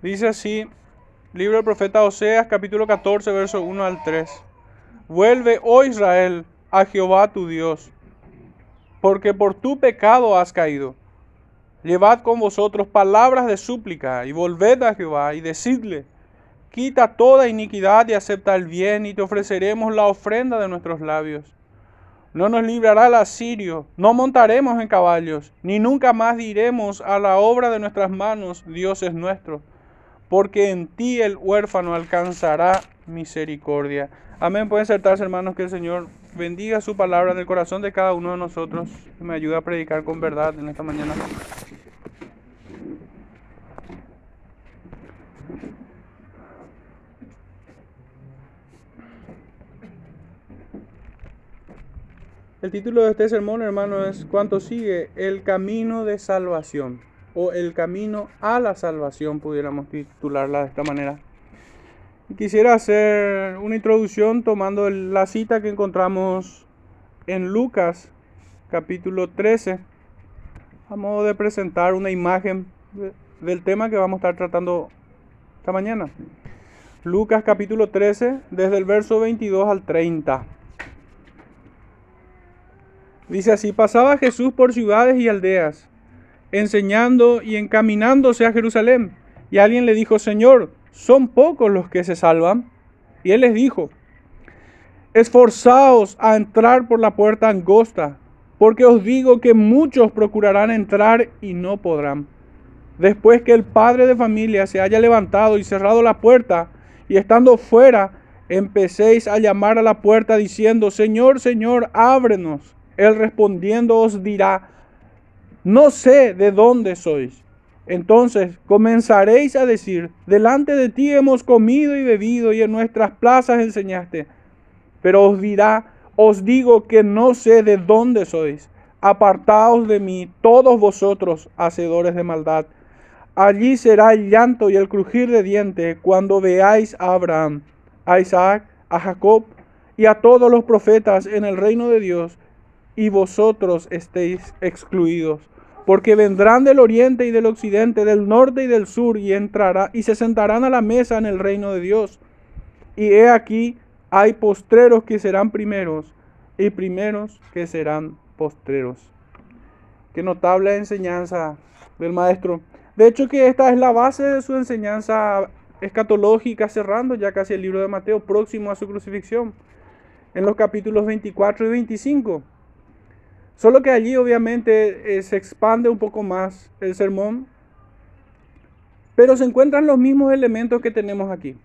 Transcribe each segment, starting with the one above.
Dice así, libro del profeta Oseas, capítulo 14, verso 1 al 3. Vuelve, oh Israel, a Jehová tu Dios, porque por tu pecado has caído. Llevad con vosotros palabras de súplica y volved a Jehová y decidle, quita toda iniquidad y acepta el bien y te ofreceremos la ofrenda de nuestros labios. No nos librará el asirio, no montaremos en caballos, ni nunca más diremos a la obra de nuestras manos, Dios es nuestro, porque en ti el huérfano alcanzará misericordia. Amén. Pueden sentarse, hermanos, que el Señor bendiga su palabra en el corazón de cada uno de nosotros y me ayude a predicar con verdad en esta mañana. El título de este sermón, hermano, es ¿Cuánto sigue? El camino de salvación o el camino a la salvación, pudiéramos titularla de esta manera. Quisiera hacer una introducción tomando la cita que encontramos en Lucas capítulo 13 a modo de presentar una imagen del tema que vamos a estar tratando esta mañana. Lucas capítulo 13 desde el verso 22 al 30. Dice así, pasaba Jesús por ciudades y aldeas, enseñando y encaminándose a Jerusalén. Y alguien le dijo, Señor, son pocos los que se salvan. Y él les dijo, esforzaos a entrar por la puerta angosta, porque os digo que muchos procurarán entrar y no podrán. Después que el padre de familia se haya levantado y cerrado la puerta, y estando fuera, empecéis a llamar a la puerta diciendo, Señor, Señor, ábrenos. Él respondiendo os dirá, no sé de dónde sois. Entonces comenzaréis a decir, delante de ti hemos comido y bebido y en nuestras plazas enseñaste. Pero os dirá, os digo que no sé de dónde sois. Apartaos de mí, todos vosotros, hacedores de maldad. Allí será el llanto y el crujir de dientes cuando veáis a Abraham, a Isaac, a Jacob y a todos los profetas en el reino de Dios, y vosotros estéis excluidos porque vendrán del oriente y del occidente, del norte y del sur, y entrará y se sentarán a la mesa en el reino de Dios. Y he aquí, hay postreros que serán primeros, y primeros que serán postreros. Qué notable enseñanza del maestro. De hecho que esta es la base de su enseñanza escatológica, cerrando ya casi el libro de Mateo, próximo a su crucifixión, en los capítulos 24 y 25. Solo que allí obviamente eh, se expande un poco más el sermón, pero se encuentran los mismos elementos que tenemos aquí.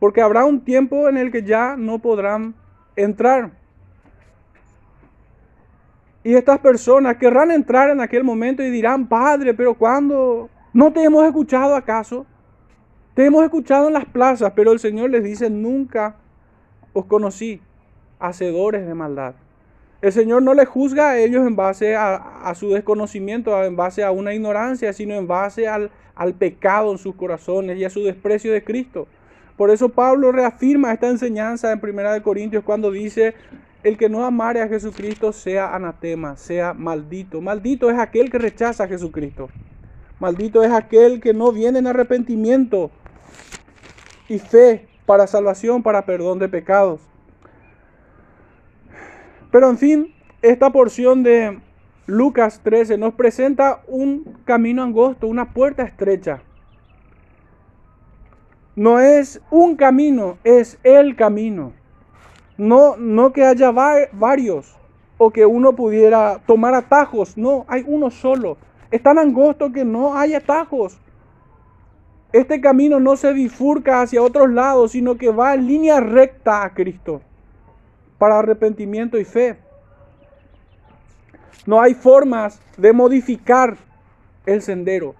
Porque habrá un tiempo en el que ya no podrán entrar. Y estas personas querrán entrar en aquel momento y dirán, Padre, pero ¿cuándo? ¿No te hemos escuchado acaso? Te hemos escuchado en las plazas, pero el Señor les dice, nunca os conocí, hacedores de maldad. El Señor no le juzga a ellos en base a, su desconocimiento, en base a una ignorancia, sino en base al, al pecado en sus corazones y a su desprecio de Cristo. Por eso Pablo reafirma esta enseñanza en 1 Corintios cuando dice, el que no amare a Jesucristo sea anatema, sea maldito. Maldito es aquel que rechaza a Jesucristo. Maldito es aquel que no viene en arrepentimiento y fe para salvación, para perdón de pecados. Pero en fin, esta porción de Lucas 13 nos presenta un camino angosto, una puerta estrecha. No es un camino, es el camino. No, no que haya varios o que uno pudiera tomar atajos. No, hay uno solo. Es tan angosto que no hay atajos. Este camino no se bifurca hacia otros lados, sino que va en línea recta a Cristo para arrepentimiento y fe. No hay formas de modificar el sendero,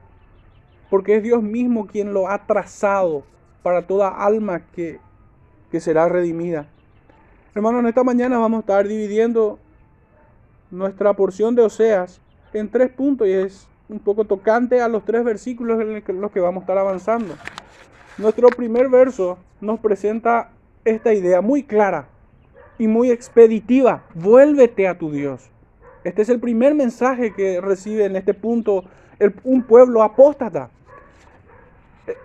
porque es Dios mismo quien lo ha trazado para toda alma que, que será redimida. Hermanos, en esta mañana vamos a estar dividiendo nuestra porción de Oseas en tres puntos y es un poco tocante a los tres versículos en los que vamos a estar avanzando. Nuestro primer verso nos presenta esta idea muy clara y muy expeditiva. Vuélvete a tu Dios. Este es el primer mensaje que recibe en este punto un pueblo apóstata.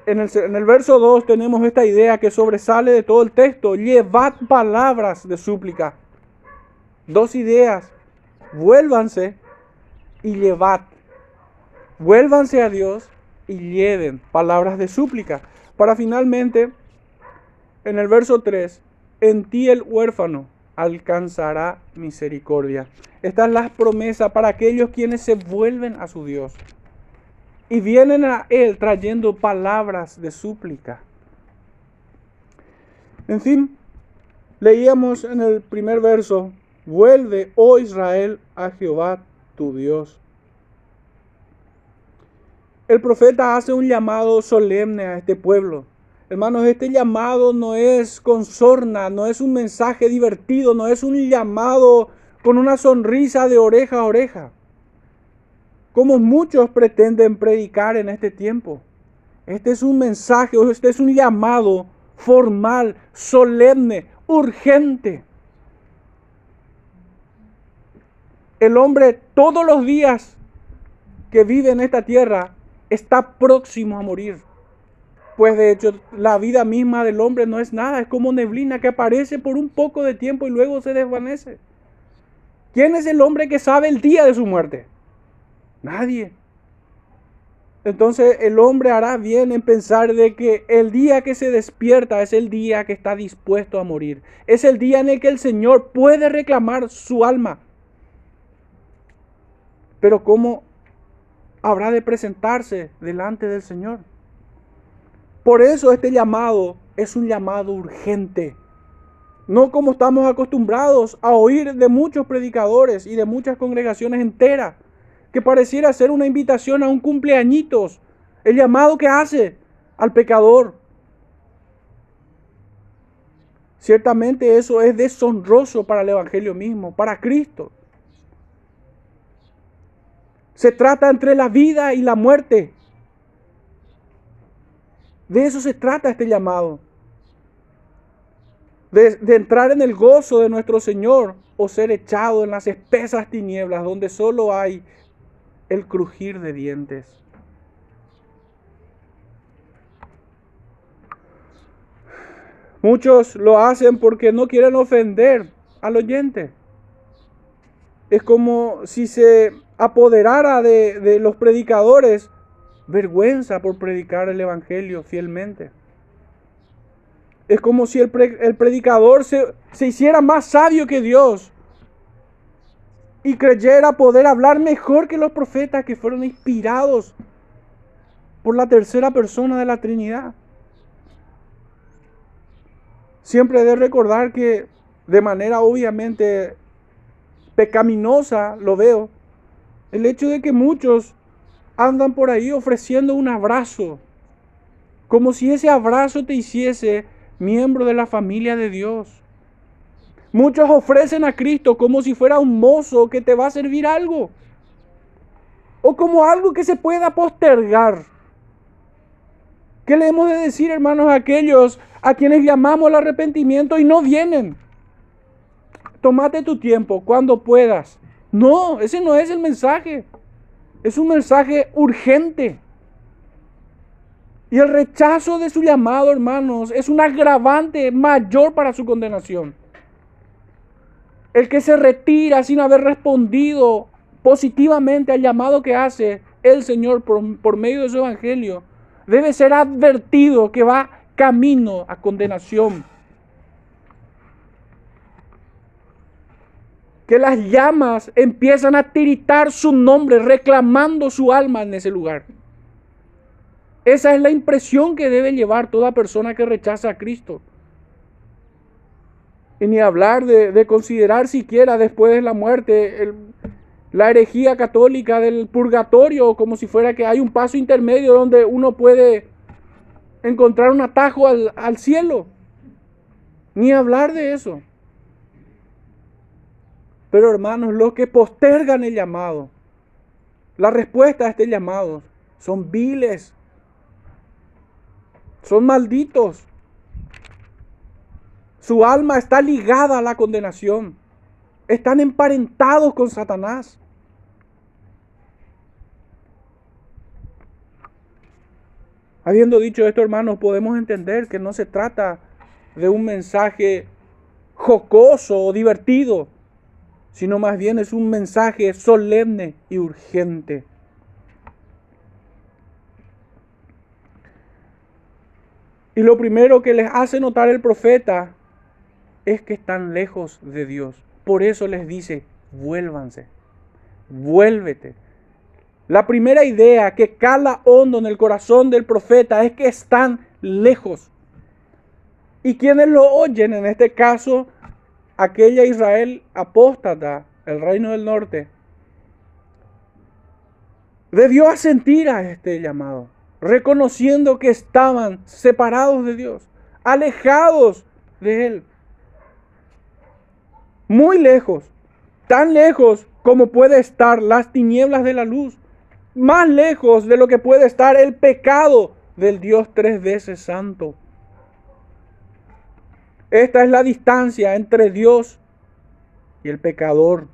En el, en el, verso 2 tenemos esta idea que sobresale de todo el texto. Llevad palabras de súplica. Dos ideas. Vuélvanse y llevad. Vuélvanse a Dios y lleven palabras de súplica. Para finalmente, en el verso 3, en ti el huérfano alcanzará misericordia. Esta es la promesa para aquellos quienes se vuelven a su Dios y vienen a Él trayendo palabras de súplica. En fin, leíamos en el primer verso, vuelve, oh Israel, a Jehová tu Dios. El profeta hace un llamado solemne a este pueblo. Hermanos, este llamado no es con sorna, no es un mensaje divertido, no es un llamado con una sonrisa de oreja a oreja, como muchos pretenden predicar en este tiempo. Este es un mensaje, este es un llamado formal, solemne, urgente. El hombre todos los días que vive en esta tierra está próximo a morir. Pues de hecho la vida misma del hombre no es nada, es como neblina que aparece por un poco de tiempo y luego se desvanece. ¿Quién es el hombre que sabe el día de su muerte? Nadie. Entonces el hombre hará bien en pensar de que el día que se despierta es el día que está dispuesto a morir. Es el día en el que el Señor puede reclamar su alma. Pero ¿cómo habrá de presentarse delante del Señor? Por eso este llamado es un llamado urgente. No como estamos acostumbrados a oír de muchos predicadores y de muchas congregaciones enteras, que pareciera ser una invitación a un cumpleañitos, el llamado que hace al pecador. Ciertamente eso es deshonroso para el Evangelio mismo, para Cristo. Se trata entre la vida y la muerte. De eso se trata este llamado de, entrar en el gozo de nuestro Señor o ser echado en las espesas tinieblas donde solo hay el crujir de dientes. Muchos lo hacen porque no quieren ofender al oyente. Es como si se apoderara de, de los predicadores vergüenza por predicar el Evangelio fielmente. Es como si el, predicador se, se hiciera más sabio que Dios y creyera poder hablar mejor que los profetas que fueron inspirados por la tercera persona de la Trinidad. Siempre he de recordar que de manera obviamente pecaminosa lo veo, el hecho de que muchos andan por ahí ofreciendo un abrazo, como si ese abrazo te hiciese miembro de la familia de Dios. Muchos ofrecen a Cristo como si fuera un mozo que te va a servir algo. O como algo que se pueda postergar. ¿Qué le hemos de decir, hermanos, a aquellos a quienes llamamos al arrepentimiento y no vienen? Tómate tu tiempo cuando puedas. No, ese no es el mensaje. Es un mensaje urgente. Y el rechazo de su llamado, hermanos, es un agravante mayor para su condenación. El que se retira sin haber respondido positivamente al llamado que hace el Señor por, medio de su evangelio, debe ser advertido que va camino a condenación. Que las llamas empiezan a tiritar su nombre, reclamando su alma en ese lugar. Esa es la impresión que debe llevar toda persona que rechaza a Cristo. Y ni hablar de, considerar siquiera después de la muerte la herejía católica del purgatorio, como si fuera que hay un paso intermedio donde uno puede encontrar un atajo al, al cielo. Ni hablar de eso. Pero hermanos, los que postergan el llamado, la respuesta a este llamado, son viles, son malditos. Su alma está ligada a la condenación. Están emparentados con Habiendo dicho esto, hermanos, podemos entender que no se trata de un mensaje jocoso o divertido, sino más bien es un mensaje solemne y urgente. Y lo primero que les hace notar el profeta es que están lejos de Dios. Por eso les dice, vuélvanse, vuélvete. La primera idea que cala hondo en el corazón del profeta es que están lejos. Y quienes lo oyen, en este caso, aquella Israel apóstata, el reino del norte, debió asentir a este llamado, reconociendo que estaban separados de Dios, alejados de Él, muy lejos, tan lejos como puede estar las tinieblas de la luz, más lejos de lo que puede estar el pecado del Dios tres veces santo. Esta es la distancia entre Dios y el pecador.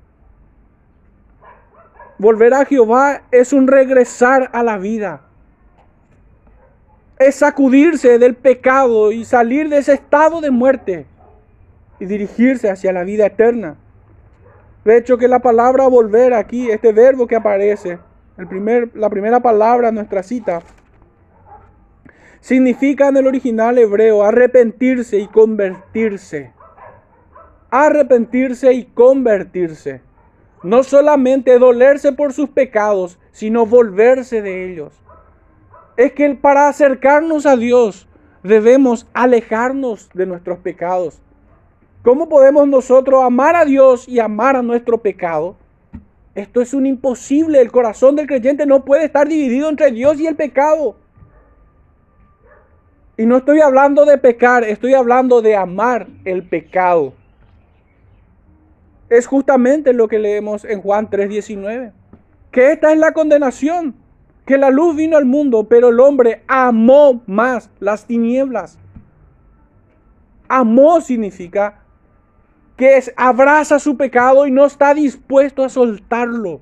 Volver a Jehová es un regresar a la vida. Es sacudirse del pecado y salir de ese estado de muerte y dirigirse hacia la vida eterna. De hecho que la palabra volver aquí, este verbo que aparece, el primer, la primera palabra en nuestra cita, significa en el original hebreo arrepentirse y convertirse. Arrepentirse y convertirse. No solamente dolerse por sus pecados, sino volverse de ellos. Es que para acercarnos a Dios debemos alejarnos de nuestros pecados. ¿Cómo podemos nosotros amar a Dios y amar a nuestro pecado? Esto es un imposible. El corazón del creyente no puede estar dividido entre Dios y el pecado. Y no estoy hablando de pecar, estoy hablando de amar el pecado. Es justamente lo que leemos en Juan 3:19. Que esta es la condenación. Que la luz vino al mundo, pero el hombre amó más las tinieblas. Amó significa que abraza su pecado y no está dispuesto a soltarlo.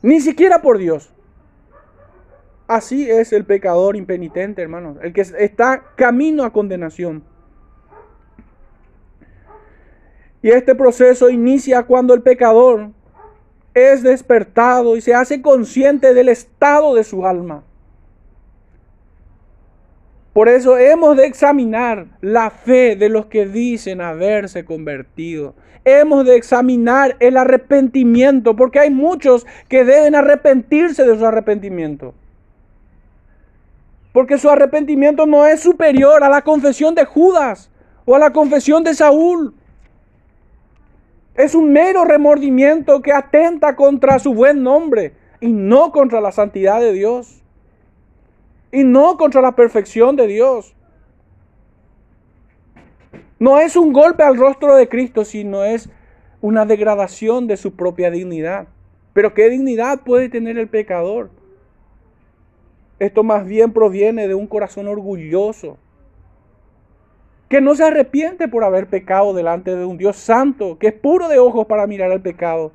Ni siquiera por Dios. Así es el pecador impenitente, hermanos, el que está camino a condenación. Y este proceso inicia cuando el pecador es despertado y se hace consciente del estado de su alma. Por eso hemos de examinar la fe de los que dicen haberse convertido. Hemos de examinar el arrepentimiento, porque hay muchos que deben arrepentirse de su arrepentimiento. Porque su arrepentimiento no es superior a la confesión de Judas o a la confesión de Saúl. Es un mero remordimiento que atenta contra su buen nombre y no contra la santidad de Dios y no contra la perfección de Dios. No es un golpe al rostro de Cristo, sino es una degradación de su propia dignidad. Pero ¿qué dignidad puede tener el pecador? Esto más bien proviene de un corazón orgulloso, que no se arrepiente por haber pecado delante de un Dios santo, que es puro de ojos para mirar al pecado,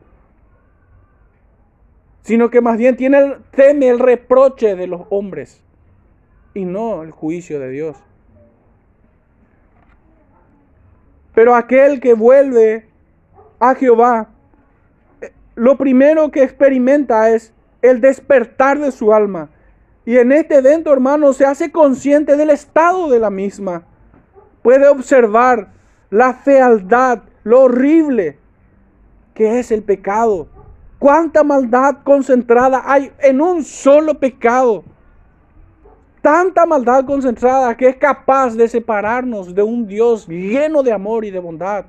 sino que más bien tiene, teme el reproche de los hombres y no el juicio de Dios. Pero aquel que vuelve a Jehová, eh, lo primero que experimenta es el despertar de su alma. Y en este evento, hermano, se hace consciente del estado de la misma. Puede observar la fealdad, lo horrible que es el pecado. Cuánta maldad concentrada hay en un solo pecado tanta maldad concentrada que es capaz de separarnos de un Dios lleno de amor y de bondad,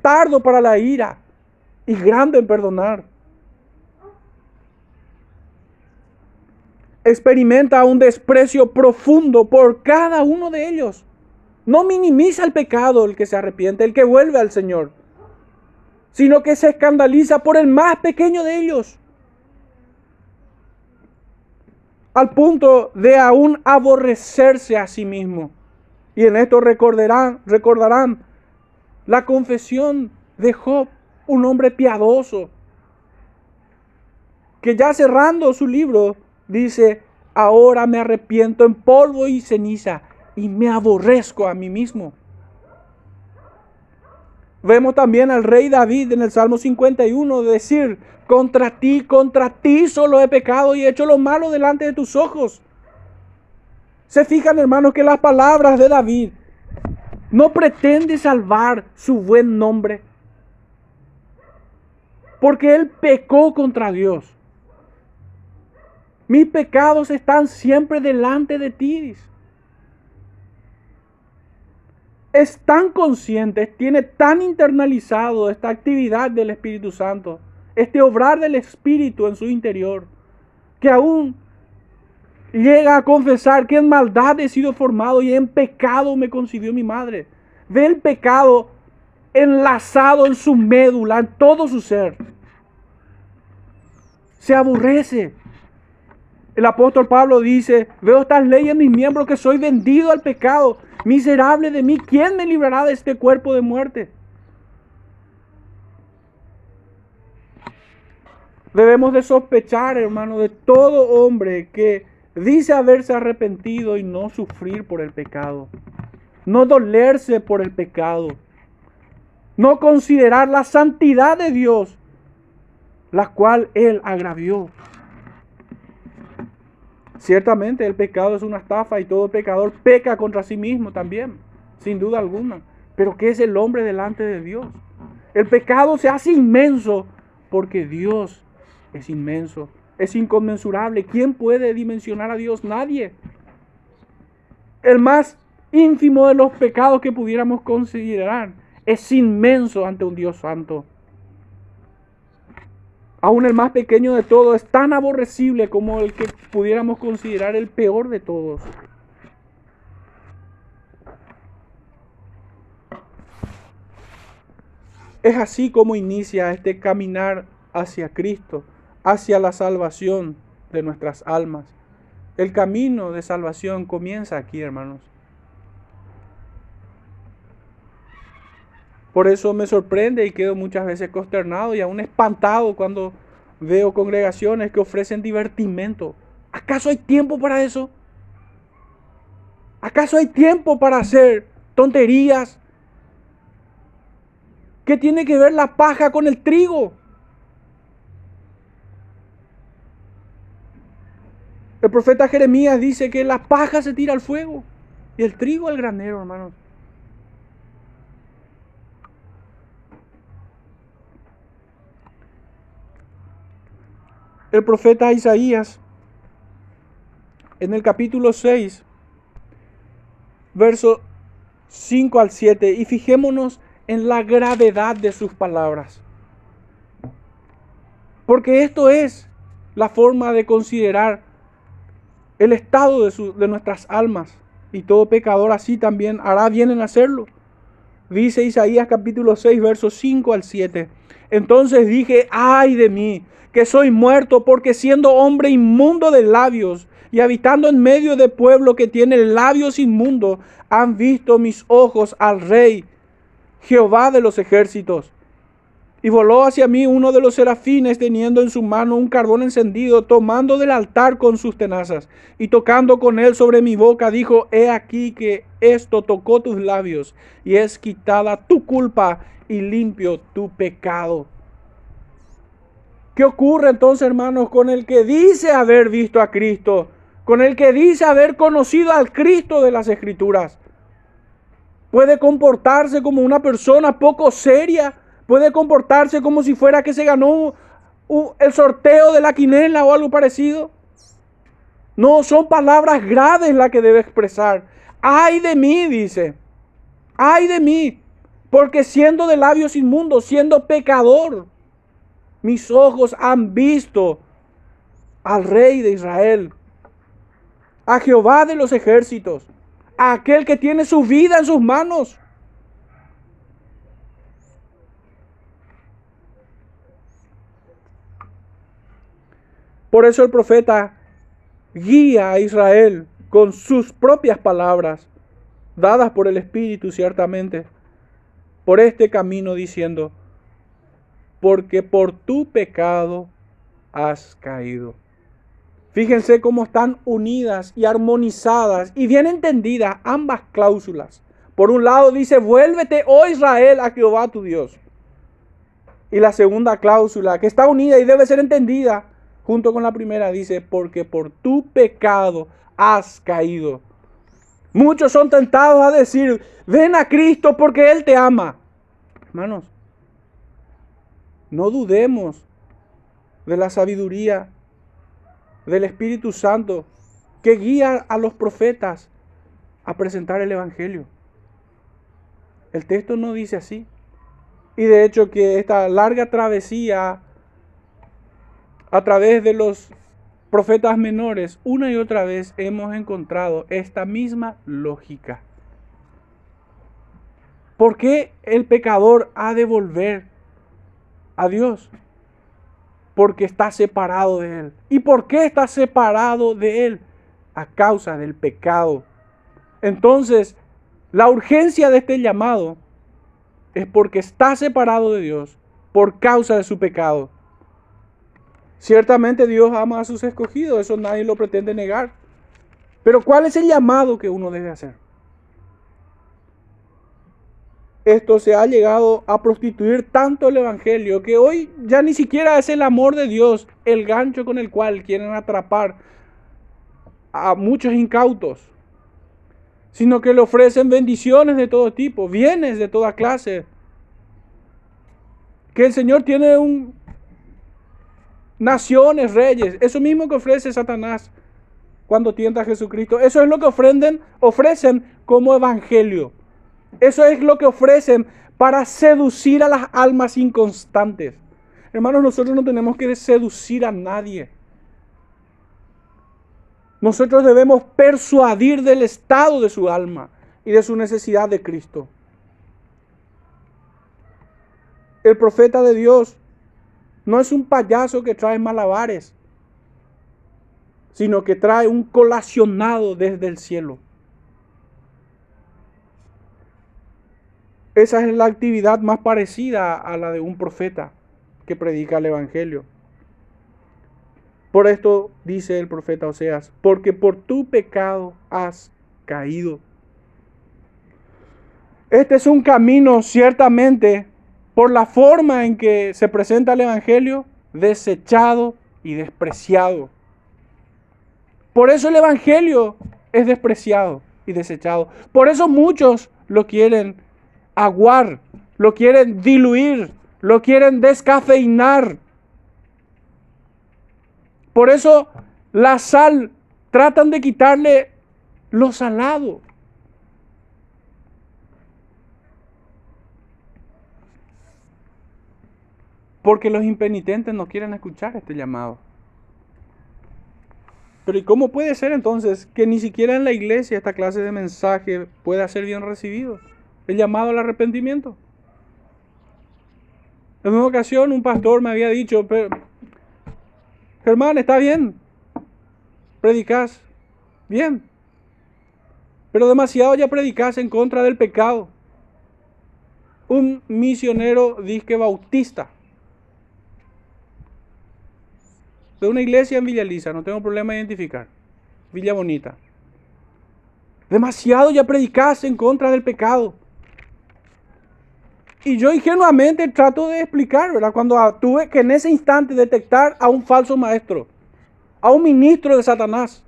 tardo para la ira y grande en perdonar. Experimenta un desprecio profundo por cada uno de ellos. No minimiza el pecado el que se arrepiente, el que vuelve al Señor, sino que se escandaliza por el más pequeño de ellos al punto de aún aborrecerse a sí mismo. Y en esto recordarán, recordarán la confesión de Job, un hombre piadoso, que ya cerrando su libro dice, ahora me arrepiento en polvo y ceniza y me aborrezco a mí mismo. Vemos también al rey David en el Salmo 51 decir, contra ti, contra ti solo he pecado y he hecho lo malo delante de tus ojos. Se fijan hermanos que las palabras de David no pretende salvar su buen nombre, porque él pecó contra Dios. Mis pecados están siempre delante de ti es tan consciente, tiene tan internalizado esta actividad del Espíritu Santo, este obrar del Espíritu en su interior, que aún llega a confesar que en maldad he sido formado y en pecado me concibió mi madre. Ve el pecado enlazado en su médula, en todo su ser. Se aborrece. El apóstol Pablo dice, veo estas leyes en mis miembros que soy vendido al pecado Miserable de mí, ¿quién me librará de este cuerpo de muerte? Debemos de sospechar, hermano, de todo hombre que dice haberse arrepentido y no sufrir por el pecado. No dolerse por el pecado. No considerar la santidad de Dios, la cual Él agravió. Ciertamente el pecado es una estafa y todo pecador peca contra sí mismo también, sin duda alguna. Pero ¿qué es el hombre delante de Dios? El pecado se hace inmenso porque Dios es inmenso, es inconmensurable. ¿Quién puede dimensionar a Dios? Nadie. El más ínfimo de los pecados que pudiéramos considerar es inmenso ante un Dios santo. Aún el más pequeño de todos es tan aborrecible como el que pudiéramos considerar el peor de todos. Es así como inicia este caminar hacia Cristo, hacia la salvación de nuestras almas. El camino de salvación comienza aquí, hermanos. Por eso me sorprende y quedo muchas veces consternado y aún espantado cuando veo congregaciones que ofrecen divertimento. ¿Acaso hay tiempo para eso? ¿Acaso hay tiempo para hacer tonterías? ¿Qué tiene que ver la paja con el trigo? El profeta Jeremías dice que la paja se tira al fuego y el trigo al granero, hermanos. El profeta Isaías en el capítulo 6, verso 5 al 7, y fijémonos en la gravedad de sus palabras. Porque esto es la forma de considerar el estado de, de, nuestras almas. Y todo pecador así también hará bien en hacerlo. Dice Isaías capítulo 6, versos 5 al 7. Entonces dije, ay de mí, que soy muerto, porque siendo hombre inmundo de labios y habitando en medio de pueblo que tiene labios inmundos, han visto mis ojos al Rey, Jehová de los ejércitos. Y voló hacia mí uno de los serafines teniendo en su mano un carbón encendido, tomando del altar con sus tenazas, y tocando con él sobre mi boca, dijo, he aquí que esto tocó tus labios, y es quitada tu culpa y limpio tu pecado. ¿Qué ocurre entonces, hermanos, con el que dice haber visto a Cristo? Con el que dice haber conocido al Cristo de las Escrituras. Puede comportarse como una persona poco seria. Puede comportarse como si fuera que se ganó el sorteo de la quinela o algo parecido. No, son palabras graves las que debe expresar. Ay de mí, dice. Ay de mí. Porque siendo de labios inmundos, siendo pecador, mis ojos han visto al Rey de Israel, a Jehová de los ejércitos, a aquel que tiene su vida en sus manos. Por eso el profeta guía a Israel con sus propias palabras, dadas por el Espíritu ciertamente, por este camino diciendo, porque por tu pecado has caído. Fíjense cómo están unidas y armonizadas y bien entendidas ambas cláusulas. Por un lado dice, vuélvete, oh Israel, a Jehová tu Dios. Y la segunda cláusula, que está unida y debe ser entendida junto con la primera, dice, porque por tu pecado has caído. Muchos son tentados a decir, ven a Cristo porque Él te ama. Hermanos, no dudemos de la sabiduría del Espíritu Santo que guía a los profetas a presentar el Evangelio. El texto no dice así. Y de hecho que esta larga travesía a través de los profetas menores, una y otra vez hemos encontrado esta misma lógica. ¿Por qué el pecador ha de volver a Dios? Porque está separado de Él. ¿Y por qué está separado de Él? A causa del pecado. Entonces, la urgencia de este llamado es porque está separado de Dios por causa de su pecado. Ciertamente Dios ama a sus escogidos, eso nadie lo pretende negar. Pero ¿cuál es el llamado que uno debe hacer? Esto se ha llegado a prostituir tanto el Evangelio que hoy ya ni siquiera es el amor de Dios el gancho con el cual quieren atrapar a muchos incautos sino que le ofrecen bendiciones de todo tipo, bienes de toda clase. Que el Señor tiene un naciones, reyes, eso mismo que ofrece Satanás cuando tienta a Jesucristo. Eso es lo que ofrecen como evangelio. Eso es lo que ofrecen para seducir a las almas inconstantes. Hermanos, nosotros no tenemos que seducir a nadie. Nosotros debemos persuadir del estado de su alma y de su necesidad de Cristo. El profeta de Dios no es un payaso que trae malabares, sino que trae un colacionado desde el cielo. Esa es la actividad más parecida a la de un profeta que predica el Evangelio. Por esto dice el profeta Oseas, porque por tu pecado has caído. Este es un camino ciertamente por la forma en que se presenta el Evangelio, desechado y despreciado. Por eso el Evangelio es despreciado y desechado. Por eso muchos lo quieren aguar, lo quieren diluir, lo quieren descafeinar por eso la sal tratan de quitarle lo salado. Porque los impenitentes no quieren escuchar este llamado. Pero ¿y cómo puede ser entonces que ni siquiera en la iglesia esta clase de mensaje pueda ser bien recibido? El llamado al arrepentimiento. En una ocasión un pastor me había dicho, Germán, está bien. Predicas. Bien. Pero demasiado ya predicas en contra del pecado. Un misionero disque bautista. De una iglesia en Villa Lisa, no tengo problema de identificar. Villa Bonita. Demasiado ya predicas en contra del pecado. Y yo ingenuamente trato de explicar, ¿verdad? Cuando tuve que en ese instante detectar a un falso maestro, a un ministro de Satanás.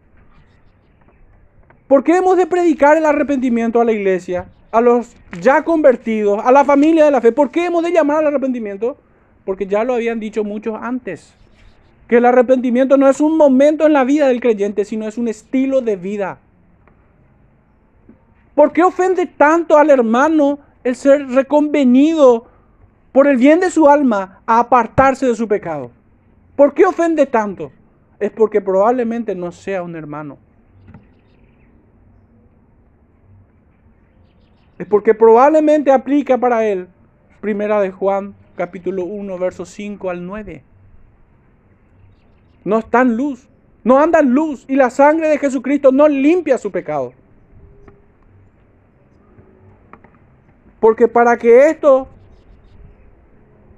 ¿Por qué hemos de predicar el arrepentimiento a la iglesia, a los ya convertidos, a la familia de la fe? ¿Por qué hemos de llamar al arrepentimiento? Porque ya lo habían dicho muchos antes. Que el arrepentimiento no es un momento en la vida del creyente, sino es un estilo de vida. ¿Por qué ofende tanto al hermano el ser reconvenido por el bien de su alma a apartarse de su pecado. ¿Por qué ofende tanto? Es porque probablemente no sea un hermano. Es porque probablemente aplica para él Primera de Juan capítulo 1 versos 5 al 9. No está en luz, no anda en luz y la sangre de Jesucristo no limpia su pecado. Porque para que esto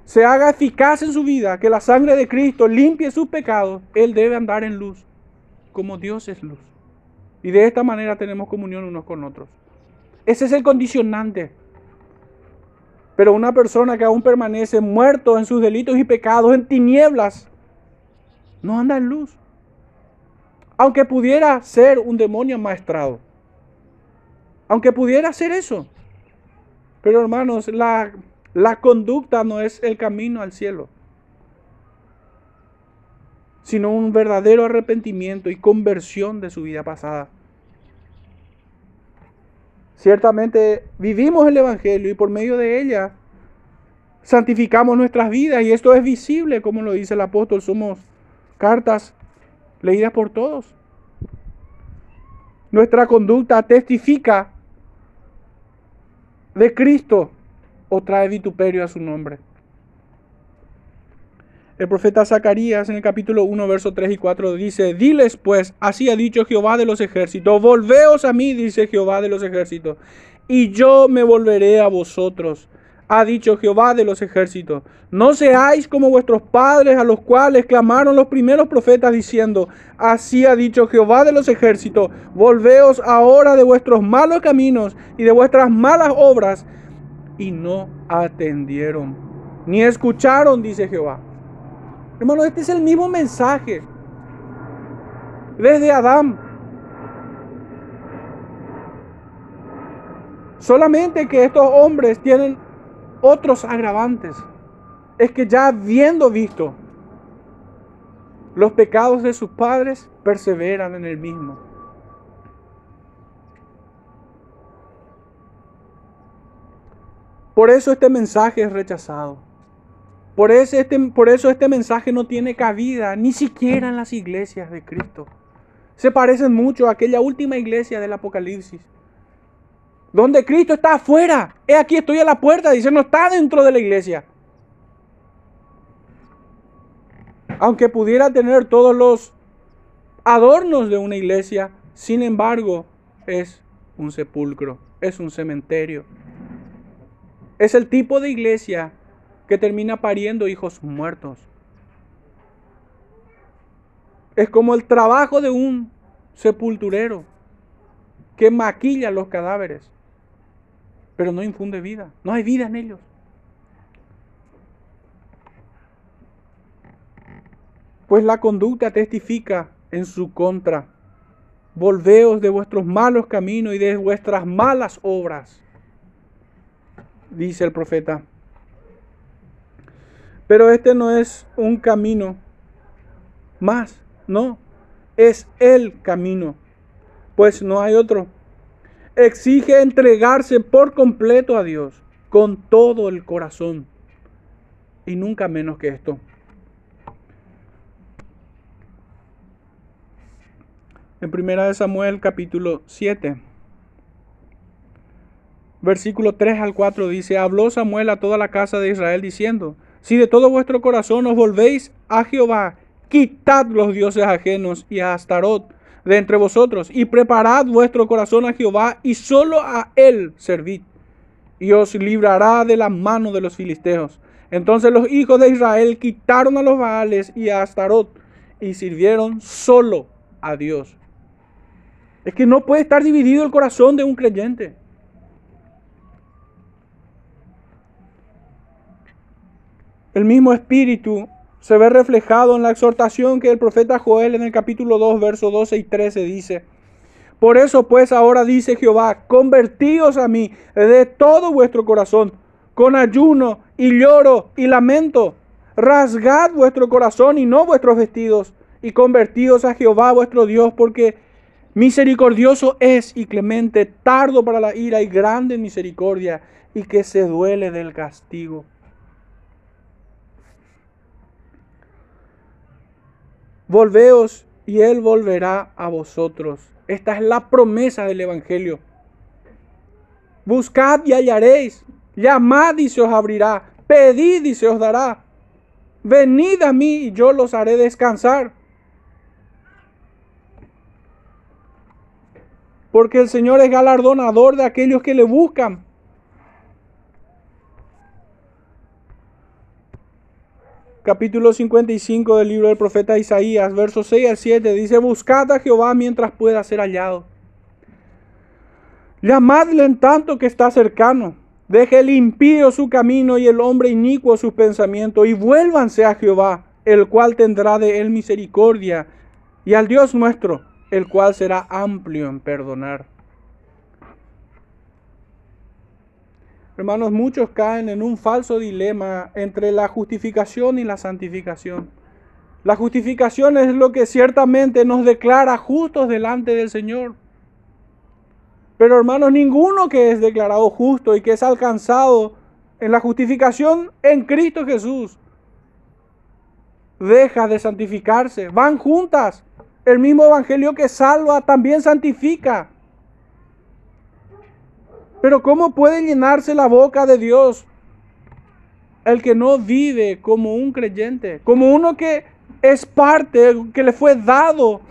se haga eficaz en su vida, que la sangre de Cristo limpie sus pecados, Él debe andar en luz. como Dios es luz. Y de esta manera tenemos comunión unos con otros. Ese es el condicionante. Pero una persona que aún permanece muerto en sus delitos y pecados, en tinieblas, no anda en luz. Aunque pudiera ser un demonio maestrado. Aunque pudiera ser eso. Pero hermanos, la, la conducta no es el camino al cielo. Sino un verdadero arrepentimiento y conversión de su vida pasada. Ciertamente vivimos el Evangelio y por medio de ella santificamos nuestras vidas y esto es visible, como lo dice el apóstol, somos cartas leídas por todos. Nuestra conducta testifica de Cristo o trae vituperio a su nombre. El profeta Zacarías en el capítulo 1, verso 3 y 4 dice, diles pues, así ha dicho Jehová de los ejércitos, volveos a mí, dice Jehová de los ejércitos, y yo me volveré a vosotros, ha dicho Jehová de los ejércitos. No seáis como vuestros padres a los cuales clamaron los primeros profetas diciendo, así ha dicho Jehová de los ejércitos, volveos ahora de vuestros malos caminos y de vuestras malas obras. Y no atendieron, ni escucharon, dice Jehová. Hermano, este es el mismo mensaje. Desde Adán. Solamente que estos hombres tienen otros agravantes. Es que ya habiendo visto los pecados de sus padres, perseveran en el mismo. Por eso este mensaje es rechazado. Por eso, este, por eso este mensaje no tiene cabida ni siquiera en las iglesias de Cristo. Se parecen mucho a aquella última iglesia del Apocalipsis. Donde Cristo está afuera. He aquí estoy a la puerta. Dice, no está dentro de la iglesia. Aunque pudiera tener todos los adornos de una iglesia, sin embargo, es un sepulcro, es un cementerio. Es el tipo de iglesia que termina pariendo hijos muertos. Es como el trabajo de un sepulturero que maquilla los cadáveres, pero no infunde vida, no hay vida en ellos. Pues la conducta testifica en su contra. Volveos de vuestros malos caminos y de vuestras malas obras, dice el profeta. Pero este no es un camino más, no, es el camino, pues no hay otro. Exige entregarse por completo a Dios, con todo el corazón, y nunca menos que esto. En primera de Samuel capítulo 7, versículo 3 al 4 dice, habló Samuel a toda la casa de Israel diciendo, si de todo vuestro corazón os volvéis a Jehová, quitad los dioses ajenos y a Astarot de entre vosotros, y preparad vuestro corazón a Jehová, y solo a él servid, y os librará de la mano de los filisteos. Entonces los hijos de Israel quitaron a los Baales y a Astarot, y sirvieron solo a Dios. Es que no puede estar dividido el corazón de un creyente. El mismo espíritu se ve reflejado en la exhortación que el profeta Joel en el capítulo 2, versos 12 y 13 dice. Por eso pues ahora dice Jehová, convertíos a mí de todo vuestro corazón, con ayuno y lloro y lamento. Rasgad vuestro corazón y no vuestros vestidos, y convertíos a Jehová vuestro Dios, porque misericordioso es y clemente, tardo para la ira y grande en misericordia, y que se duele del castigo. Volveos y Él volverá a vosotros. Esta es la promesa del Evangelio. Buscad y hallaréis. Llamad y se os abrirá. Pedid y se os dará. Venid a mí y yo los haré descansar. Porque el Señor es galardonador de aquellos que le buscan. Capítulo 55 del libro del profeta Isaías, versos 6 al 7, dice, buscad a Jehová mientras pueda ser hallado. Llamadle en tanto que está cercano. Deje el impío su camino y el hombre inicuo sus pensamientos y vuélvanse a Jehová, el cual tendrá de él misericordia, y al Dios nuestro, el cual será amplio en perdonar. Hermanos, muchos caen en un falso dilema entre la justificación y la santificación. La justificación es lo que ciertamente nos declara justos delante del Señor. Pero hermanos, ninguno que es declarado justo y que es alcanzado en la justificación en Cristo Jesús deja de santificarse. Van juntas. El mismo evangelio que salva también santifica. Pero ¿cómo puede llenarse la boca de Dios el que no vive como un creyente? Como uno que es parte, que le fue dado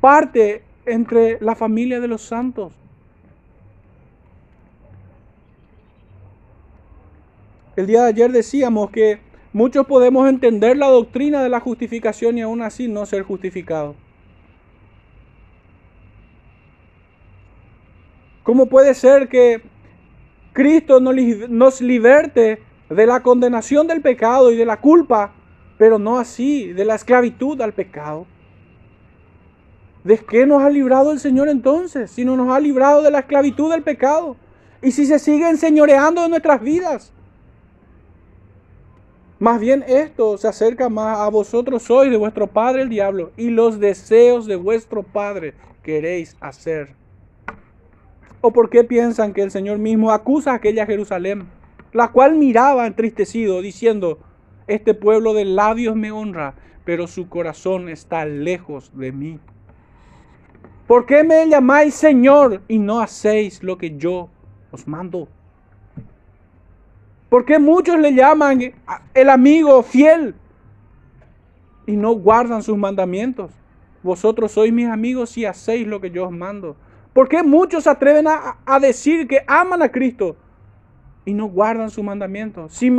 parte entre la familia de los santos. El día de ayer decíamos que muchos podemos entender la doctrina de la justificación y aún así no ser justificados. ¿Cómo puede ser que Cristo nos liberte de la condenación del pecado y de la culpa, pero no así de la esclavitud al pecado? ¿De qué nos ha librado el Señor entonces? Si no nos ha librado de la esclavitud del pecado. Y si se sigue enseñoreando en nuestras vidas. Más bien esto se acerca más a vosotros sois de vuestro padre el diablo y los deseos de vuestro padre queréis hacer. ¿O por qué piensan que el Señor mismo acusa a aquella Jerusalén, la cual miraba entristecido, diciendo, este pueblo de labios me honra, pero su corazón está lejos de mí? ¿Por qué me llamáis Señor y no hacéis lo que yo os mando? ¿Por qué muchos le llaman el amigo fiel y no guardan sus mandamientos? Vosotros sois mis amigos si hacéis lo que yo os mando. ¿Por qué muchos se atreven a, decir que aman a Cristo y no guardan sus mandamientos? Si,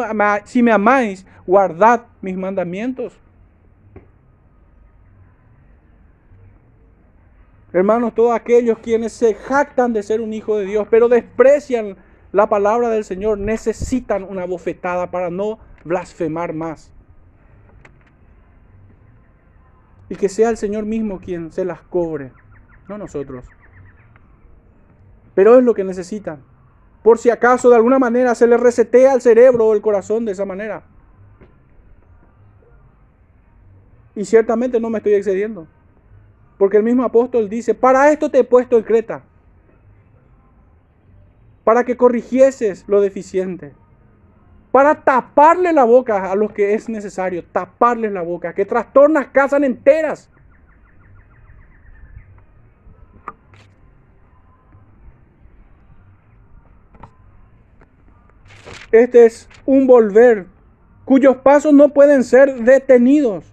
si me amáis, guardad mis mandamientos. Hermanos, todos aquellos quienes se jactan de ser un hijo de Dios, pero desprecian la palabra del Señor, necesitan una bofetada para no blasfemar más. Y que sea el Señor mismo quien se las cobre, no nosotros pero es lo que necesitan. Por si acaso de alguna manera se les resetea el cerebro o el corazón de esa manera. Y ciertamente no me estoy excediendo. Porque el mismo apóstol dice, para esto te he puesto en Creta. Para que corrigieses lo deficiente. Para taparle la boca a los que es necesario. Taparles la boca. Que trastornas casas enteras. Este es un volver cuyos pasos no pueden ser detenidos.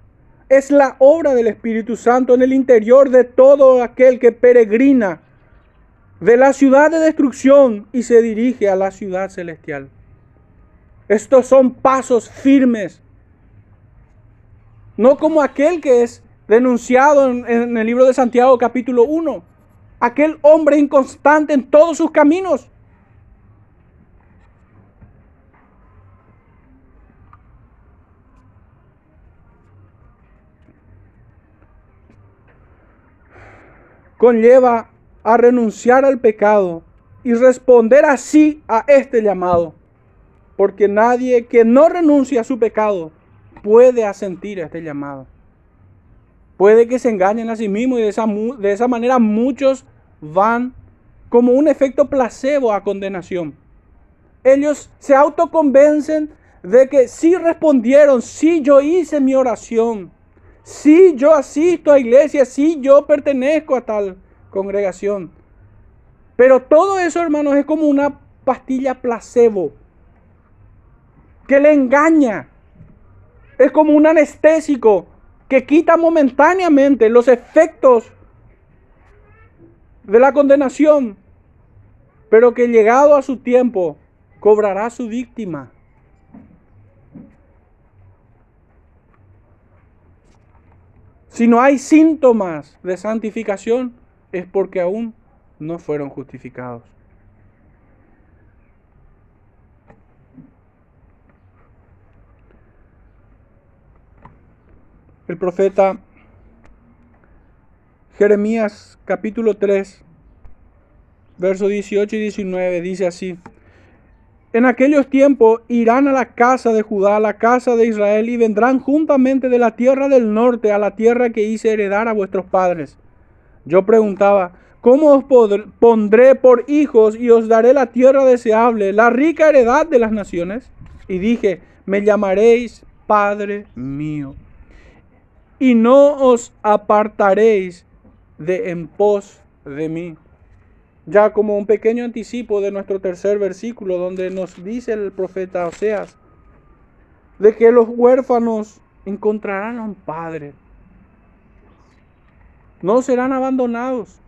Es la obra del Espíritu Santo en el interior de todo aquel que peregrina de la ciudad de destrucción y se dirige a la ciudad celestial. Estos son pasos firmes, no como aquel que es denunciado en, el libro de Santiago capítulo 1, aquel hombre inconstante en todos sus caminos. Conlleva a renunciar al pecado y responder así a este llamado. Porque nadie que no renuncie a su pecado puede asentir a este llamado. Puede que se engañen a sí mismos y de esa, de esa manera muchos van como un efecto placebo a condenación. Ellos se autoconvencen de que sí respondieron, sí yo hice mi oración, Sí, yo asisto a iglesia, sí, yo pertenezco a tal congregación. Pero todo eso, hermanos, es como una pastilla placebo que le engaña. Es como un anestésico que quita momentáneamente los efectos de la condenación, pero que llegado a su tiempo cobrará su víctima. Si no hay síntomas de santificación, es porque aún no fueron justificados. El profeta Jeremías capítulo 3, versos 18 y 19 dice así. En aquellos tiempos irán a la casa de Judá, a la casa de Israel, y vendrán juntamente de la tierra del norte a la tierra que hice heredar a vuestros padres. Yo preguntaba, ¿cómo os pondré por hijos y os daré la tierra deseable, la rica heredad de las naciones? Y dije, me llamaréis Padre mío, y no os apartaréis de en pos de mí ya como un pequeño anticipo de nuestro tercer versículo, donde nos dice el profeta Oseas, de que los huérfanos encontrarán a un padre, no serán abandonados,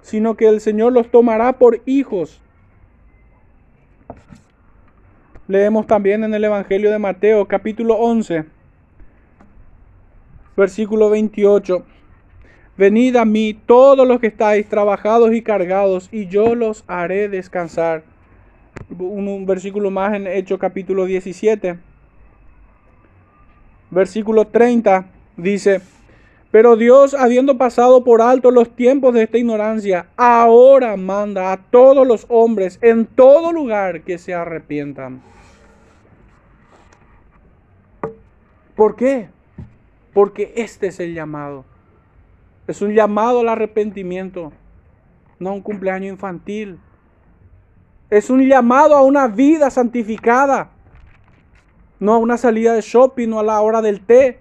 sino que el Señor los tomará por hijos. Leemos también en el Evangelio de Mateo capítulo 11, versículo 28. Venid a mí todos los que estáis trabajados y cargados, y yo los haré descansar. Un, versículo más en Hechos capítulo 17. Versículo 30 dice, pero Dios, habiendo pasado por alto los tiempos de esta ignorancia, ahora manda a todos los hombres en todo lugar que se arrepientan. ¿Por qué? Porque este es el llamado. Es un llamado al arrepentimiento, no un cumpleaños infantil. Es un llamado a una vida santificada, no a una salida de shopping o a la hora del té.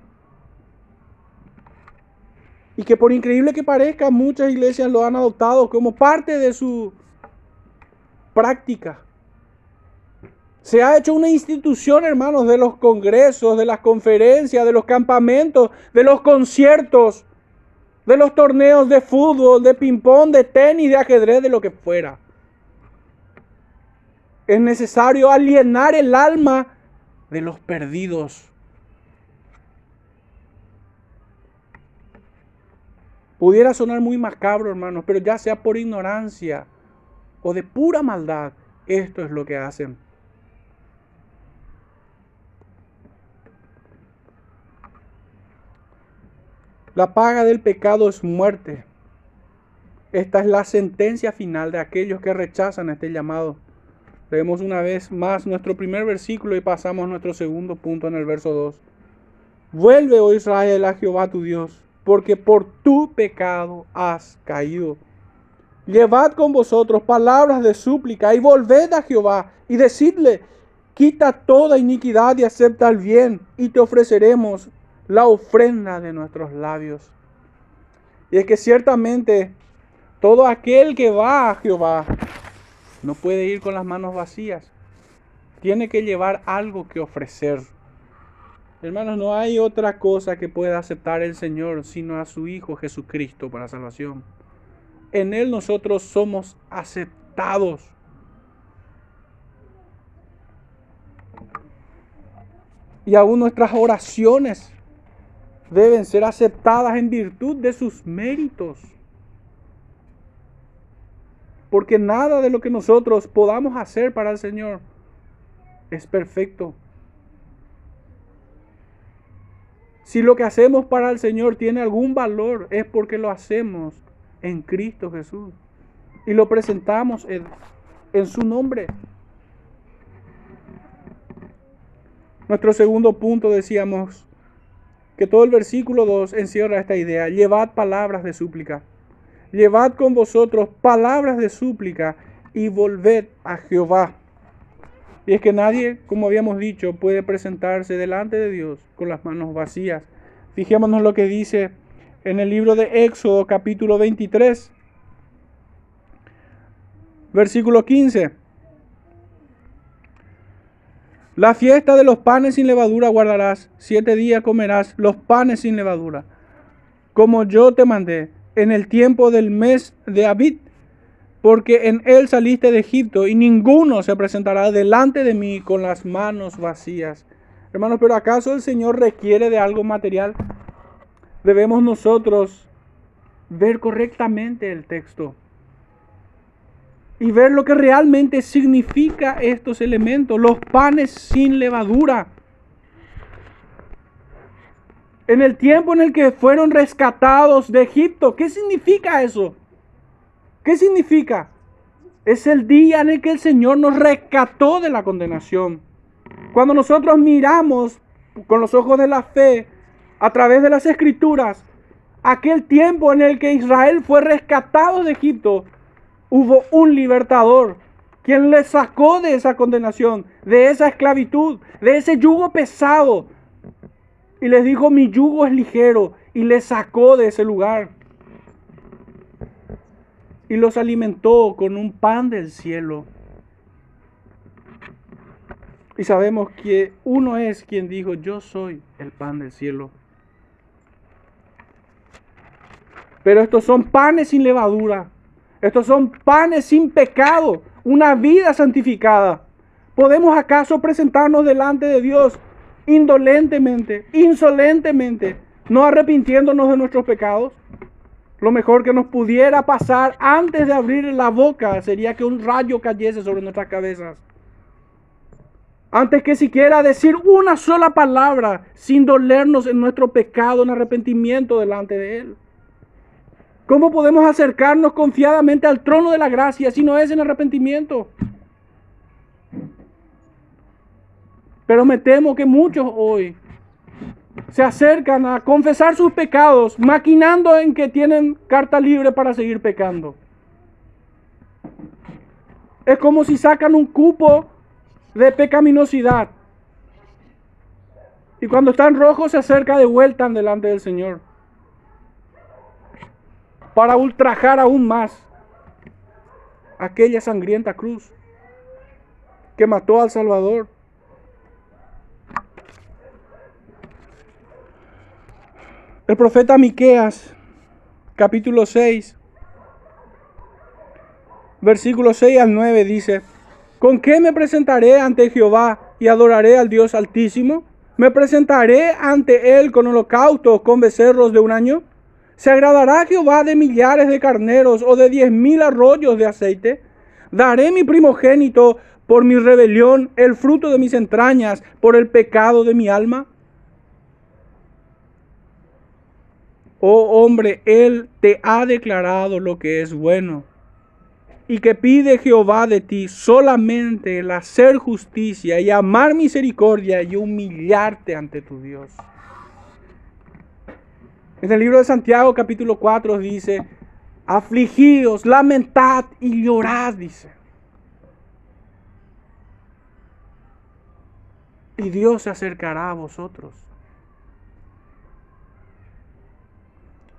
Y que por increíble que parezca, muchas iglesias lo han adoptado como parte de su práctica. Se ha hecho una institución, hermanos, de los congresos, de las conferencias, de los campamentos, de los conciertos de los torneos de fútbol, de ping-pong, de tenis, de ajedrez, de lo que fuera. Es necesario alienar el alma de los perdidos. Pudiera sonar muy macabro, hermanos, pero ya sea por ignorancia o de pura maldad, esto es lo que hacen. La paga del pecado es muerte. Esta es la sentencia final de aquellos que rechazan este llamado. Leemos una vez más nuestro primer versículo y pasamos nuestro segundo punto en el verso 2. Vuelve, oh Israel, a Jehová tu Dios, porque por tu pecado has caído. Llevad con vosotros palabras de súplica y volved a Jehová y decidle, quita toda iniquidad y acepta el bien y te ofreceremos la ofrenda de nuestros labios. Y es que ciertamente todo aquel que va a Jehová no puede ir con las manos vacías. Tiene que llevar algo que ofrecer. Hermanos, no hay otra cosa que pueda aceptar el Señor sino a su Hijo Jesucristo para salvación. En Él nosotros somos aceptados. Y aún nuestras oraciones deben ser aceptadas en virtud de sus méritos. Porque nada de lo que nosotros podamos hacer para el Señor es perfecto. Si lo que hacemos para el Señor tiene algún valor, es porque lo hacemos en Cristo Jesús. Y lo presentamos en, en su nombre. Nuestro segundo punto decíamos que todo el versículo 2 encierra esta idea. Llevad palabras de súplica. Llevad con vosotros palabras de súplica y volved a Jehová. Y es que nadie, como habíamos dicho, puede presentarse delante de Dios con las manos vacías. Fijémonos lo que dice en el libro de Éxodo capítulo 23, versículo 15. La fiesta de los panes sin levadura guardarás, siete días comerás los panes sin levadura, como yo te mandé, en el tiempo del mes de Abid, porque en él saliste de Egipto, y ninguno se presentará delante de mí con las manos vacías. Hermanos, pero ¿acaso el Señor requiere de algo material? debemos nosotros ver correctamente el texto y ver lo que realmente significa estos elementos, los panes sin levadura. En el tiempo en el que fueron rescatados de Egipto, ¿qué significa eso? ¿Qué significa? Es el día en el que el Señor nos rescató de la condenación. Cuando nosotros miramos con los ojos de la fe a través de las escrituras, aquel tiempo en el que Israel fue rescatado de Egipto, hubo un libertador quien le sacó de esa condenación, de esa esclavitud, de ese yugo pesado. Y les dijo, mi yugo es ligero, y le sacó de ese lugar. Y los alimentó con un pan del cielo. Y sabemos que uno es quien dijo, yo soy el pan del cielo. Pero estos son panes sin levadura. Estos son panes sin pecado. Una vida santificada. ¿Podemos acaso presentarnos delante de Dios indolentemente, insolentemente, no arrepintiéndonos de nuestros pecados? Lo mejor que nos pudiera pasar antes de abrir la boca sería que un rayo cayese sobre nuestras cabezas. Antes que siquiera decir una sola palabra sin dolernos en nuestro pecado, en arrepentimiento delante de Él. ¿Cómo podemos acercarnos confiadamente al trono de la gracia si no es en arrepentimiento? Pero me temo que muchos hoy se acercan a confesar sus pecados, maquinando en que tienen carta libre para seguir pecando. Es como si sacan un cupo de pecaminosidad. Y cuando están rojos se acerca de vuelta delante del Señor para ultrajar aún más aquella sangrienta cruz que mató al Salvador. El profeta Miqueas, capítulo 6, versículo 6 al 9 dice: ¿Con qué me presentaré ante Jehová y adoraré al Dios Altísimo? ¿Me presentaré ante él con holocaustos, con becerros de un año? ¿Se agradará Jehová de millares de carneros o de diez mil arroyos de aceite? ¿Daré mi primogénito por mi rebelión, el fruto de mis entrañas, por el pecado de mi alma? Oh hombre, Él te ha declarado lo que es bueno. Y que pide Jehová de ti solamente el hacer justicia y amar misericordia y humillarte ante tu Dios. En el libro de Santiago capítulo 4 dice, afligidos, lamentad y llorad, dice. Y Dios se acercará a vosotros.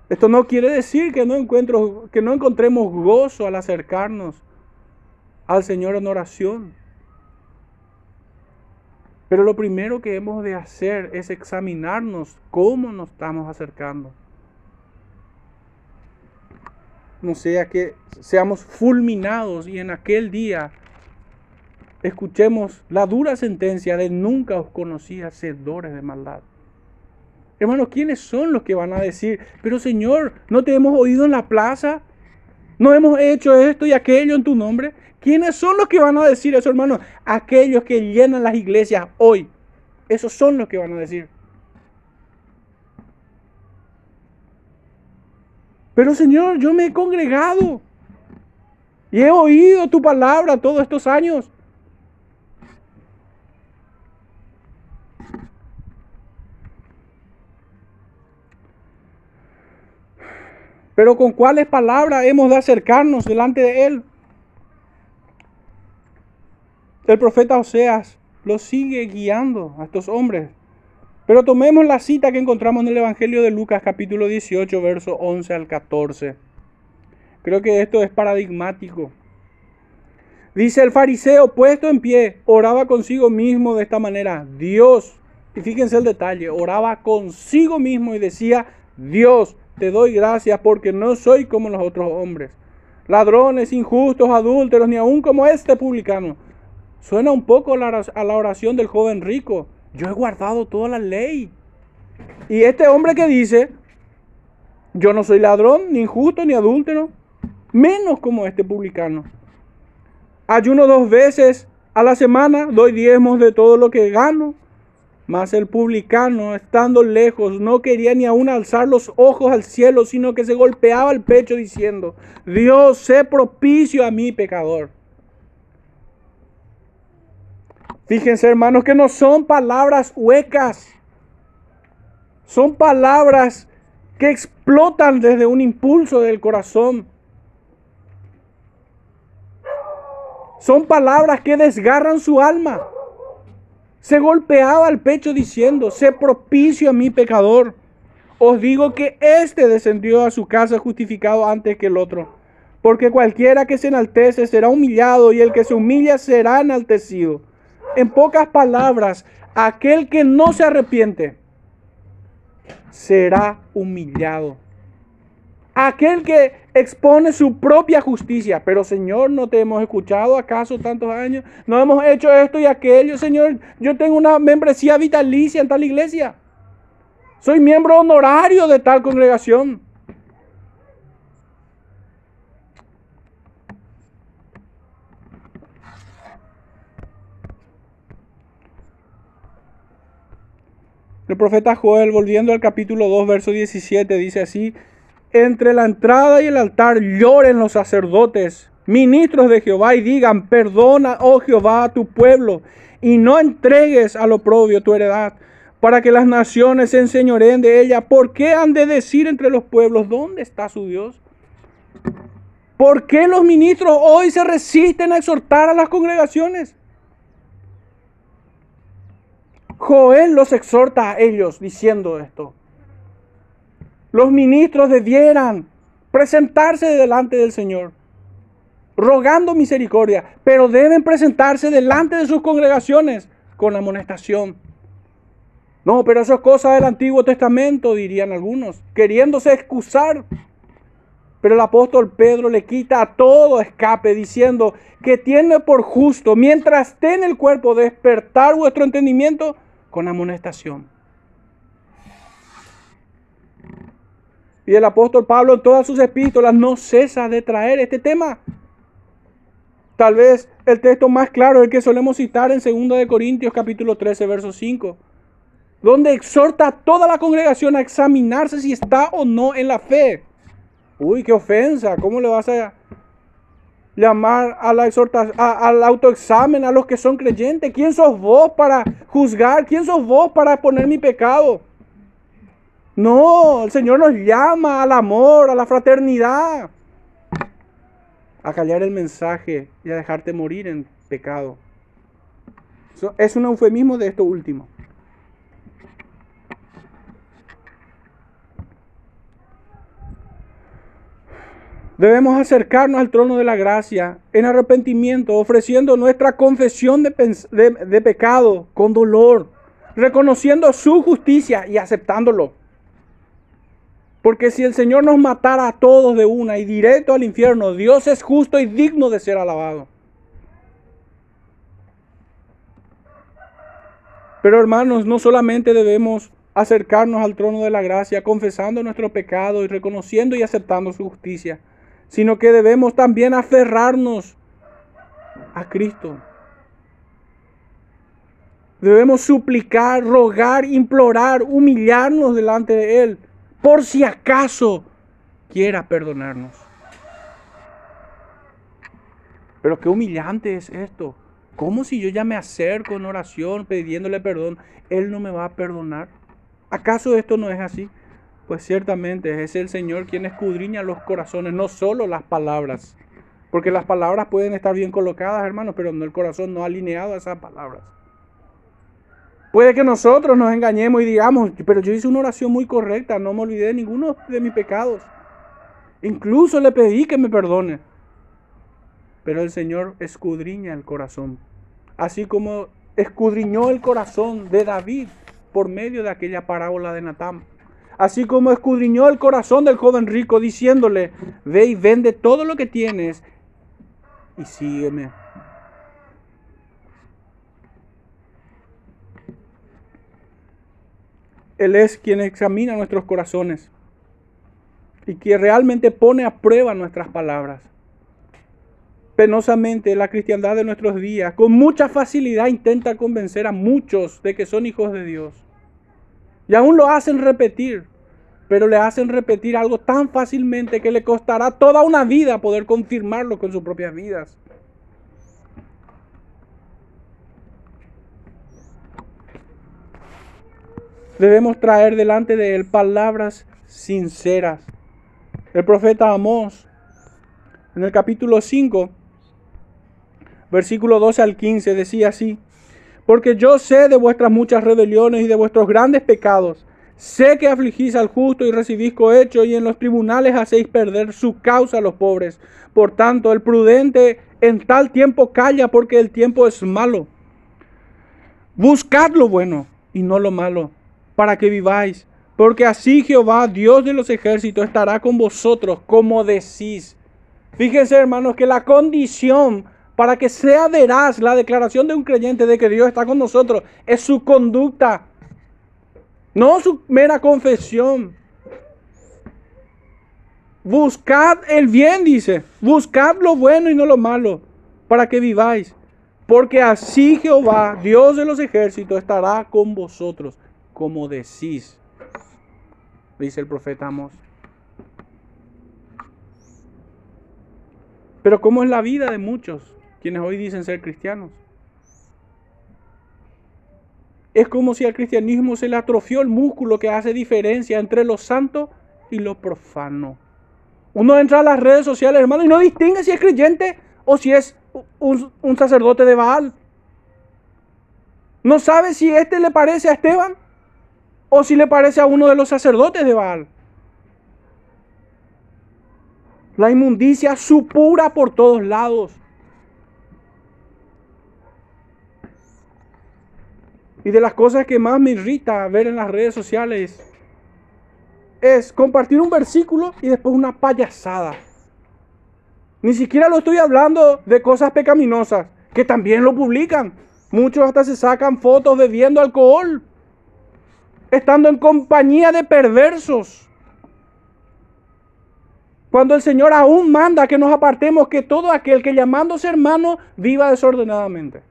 Esto no quiere decir que no, encuentro, que no encontremos gozo al acercarnos al Señor en oración. Pero lo primero que hemos de hacer es examinarnos cómo nos estamos acercando. No sea que seamos fulminados y en aquel día escuchemos la dura sentencia de nunca os conocí hacedores de maldad. Hermanos, ¿quiénes son los que van a decir, pero Señor, ¿no te hemos oído en la plaza? ¿No hemos hecho esto y aquello en tu nombre? ¿Quiénes son los que van a decir eso, hermano? Aquellos que llenan las iglesias hoy. Esos son los que van a decir. Pero Señor, yo me he congregado y he oído tu palabra todos estos años. Pero con cuáles palabras hemos de acercarnos delante de Él. El profeta Oseas lo sigue guiando a estos hombres. Pero tomemos la cita que encontramos en el Evangelio de Lucas capítulo 18, verso 11 al 14. Creo que esto es paradigmático. Dice el fariseo, puesto en pie, oraba consigo mismo de esta manera, Dios, y fíjense el detalle, oraba consigo mismo y decía, Dios, te doy gracias porque no soy como los otros hombres, ladrones, injustos, adúlteros, ni aun como este publicano. Suena un poco a la oración del joven rico. Yo he guardado toda la ley. Y este hombre que dice, Yo no soy ladrón, ni injusto, ni adúltero, menos como este publicano. Ayuno dos veces a la semana, doy diezmos de todo lo que gano. Mas el publicano, estando lejos, no quería ni aún alzar los ojos al cielo, sino que se golpeaba el pecho diciendo, Dios, sé propicio a mi pecador. Fíjense hermanos que no son palabras huecas, son palabras que explotan desde un impulso del corazón. Son palabras que desgarran su alma. Se golpeaba el pecho diciendo, sé propicio a mi pecador. Os digo que éste descendió a su casa justificado antes que el otro. Porque cualquiera que se enaltece será humillado y el que se humilla será enaltecido. En pocas palabras, aquel que no se arrepiente será humillado. Aquel que expone su propia justicia. Pero Señor, ¿no te hemos escuchado acaso tantos años? ¿No hemos hecho esto y aquello? Señor, yo tengo una membresía vitalicia en tal iglesia. Soy miembro honorario de tal congregación. El profeta Joel, volviendo al capítulo 2, verso 17, dice así, entre la entrada y el altar lloren los sacerdotes, ministros de Jehová, y digan, perdona, oh Jehová, a tu pueblo, y no entregues al oprobio tu heredad, para que las naciones se enseñoreen de ella. ¿Por qué han de decir entre los pueblos, ¿dónde está su Dios? ¿Por qué los ministros hoy se resisten a exhortar a las congregaciones? Joel los exhorta a ellos diciendo esto. Los ministros debieran presentarse delante del Señor, rogando misericordia, pero deben presentarse delante de sus congregaciones con amonestación. No, pero eso es cosa del Antiguo Testamento, dirían algunos, queriéndose excusar. Pero el apóstol Pedro le quita a todo escape diciendo que tiene por justo, mientras esté en el cuerpo, despertar vuestro entendimiento con amonestación. Y el apóstol Pablo en todas sus epístolas no cesa de traer este tema. Tal vez el texto más claro es el que solemos citar en 2 de Corintios capítulo 13 verso 5, donde exhorta a toda la congregación a examinarse si está o no en la fe. Uy, qué ofensa, ¿cómo le vas a llamar al autoexamen a los que son creyentes. ¿Quién sos vos para juzgar? ¿Quién sos vos para poner mi pecado? No, el Señor nos llama al amor, a la fraternidad, a callar el mensaje y a dejarte morir en pecado. es un eufemismo de esto último. Debemos acercarnos al trono de la gracia en arrepentimiento, ofreciendo nuestra confesión de, pecado con dolor, reconociendo su justicia y aceptándolo. Porque si el Señor nos matara a todos de una y directo al infierno, Dios es justo y digno de ser alabado. Pero hermanos, no solamente debemos acercarnos al trono de la gracia confesando nuestro pecado y reconociendo y aceptando su justicia, sino que debemos también aferrarnos a Cristo. Debemos suplicar, rogar, implorar, humillarnos delante de Él, por si acaso quiera perdonarnos. Pero qué humillante es esto. ¿Cómo si yo ya me acerco en oración pidiéndole perdón, Él no me va a perdonar? ¿Acaso esto no es así? Pues ciertamente es el Señor quien escudriña los corazones, no solo las palabras. Porque las palabras pueden estar bien colocadas, hermanos, pero no el corazón no alineado a esas palabras. Puede que nosotros nos engañemos y digamos, pero yo hice una oración muy correcta, no me olvidé de ninguno de mis pecados. Incluso le pedí que me perdone. Pero el Señor escudriña el corazón. Así como escudriñó el corazón de David por medio de aquella parábola de Natán así como escudriñó el corazón del joven rico, diciéndole, ve y vende todo lo que tienes y sígueme. Él es quien examina nuestros corazones. y que realmente pone a prueba nuestras palabras. Penosamente, la cristiandad de nuestros días con mucha facilidad intenta convencer a muchos de que son hijos de Dios. Y aún lo hacen repetir, pero le hacen repetir algo tan fácilmente que le costará toda una vida poder confirmarlo con sus propias vidas. Debemos traer delante de Él palabras sinceras. El profeta Amós, en el capítulo 5, versículo 12 al 15, decía así, porque yo sé de vuestras muchas rebeliones y de vuestros grandes pecados. Sé que afligís al justo y recibís cohecho y en los tribunales hacéis perder su causa a los pobres. Por tanto, el prudente en tal tiempo calla porque el tiempo es malo. Buscad lo bueno y no lo malo, para que viváis. Porque así Jehová, Dios de los ejércitos, estará con vosotros como decís. Fíjense, hermanos, que la condición para que sea veraz la declaración de un creyente de que Dios está con nosotros, es su conducta, no su mera confesión. Buscad el bien, dice, buscad lo bueno y no lo malo, para que viváis. Porque así Jehová, Dios de los ejércitos, estará con vosotros, como decís, dice el profeta Amos. Pero ¿cómo es la vida de muchos? quienes hoy dicen ser cristianos. Es como si al cristianismo se le atrofió el músculo que hace diferencia entre lo santo y lo profano. Uno entra a las redes sociales, hermano, y no distingue si es creyente o si es un, un sacerdote de Baal. No sabe si este le parece a Esteban o si le parece a uno de los sacerdotes de Baal. La inmundicia supura por todos lados. Y de las cosas que más me irrita ver en las redes sociales es compartir un versículo y después una payasada. Ni siquiera lo estoy hablando de cosas pecaminosas, que también lo publican. Muchos hasta se sacan fotos bebiendo alcohol, estando en compañía de perversos. Cuando el Señor aún manda que nos apartemos, que todo aquel que llamándose hermano viva desordenadamente.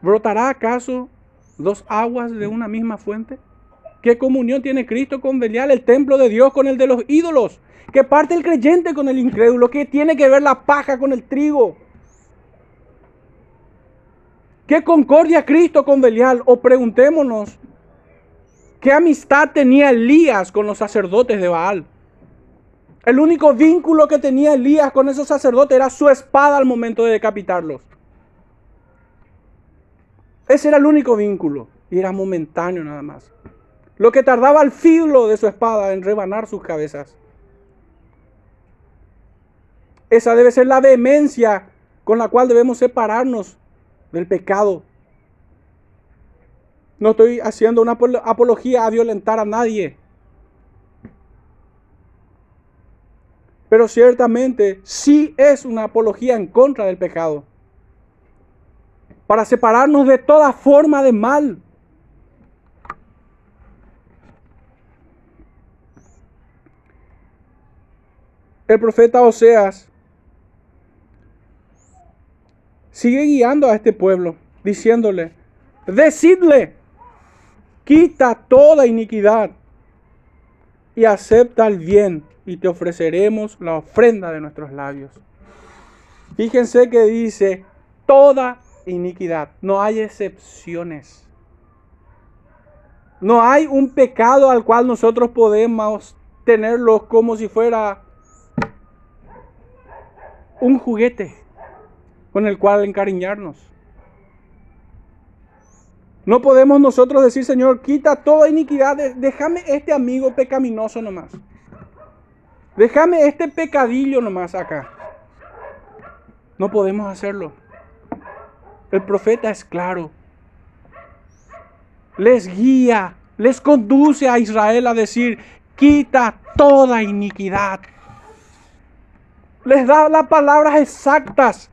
¿Brotará acaso dos aguas de una misma fuente? ¿Qué comunión tiene Cristo con Belial, el templo de Dios, con el de los ídolos? ¿Qué parte el creyente con el incrédulo? ¿Qué tiene que ver la paja con el trigo? ¿Qué concordia Cristo con Belial? O preguntémonos, ¿qué amistad tenía Elías con los sacerdotes de Baal? El único vínculo que tenía Elías con esos sacerdotes era su espada al momento de decapitarlos. Ese era el único vínculo y era momentáneo nada más. Lo que tardaba el filo de su espada en rebanar sus cabezas. Esa debe ser la vehemencia con la cual debemos separarnos del pecado. No estoy haciendo una apología a violentar a nadie. Pero ciertamente sí es una apología en contra del pecado para separarnos de toda forma de mal. El profeta Oseas sigue guiando a este pueblo, diciéndole, decidle, quita toda iniquidad y acepta el bien y te ofreceremos la ofrenda de nuestros labios. Fíjense que dice, toda iniquidad. No hay excepciones. No hay un pecado al cual nosotros podemos tenerlo como si fuera un juguete con el cual encariñarnos. No podemos nosotros decir, Señor, quita toda iniquidad, déjame este amigo pecaminoso nomás. Déjame este pecadillo nomás acá. No podemos hacerlo. El profeta es claro. Les guía, les conduce a Israel a decir, quita toda iniquidad. Les da las palabras exactas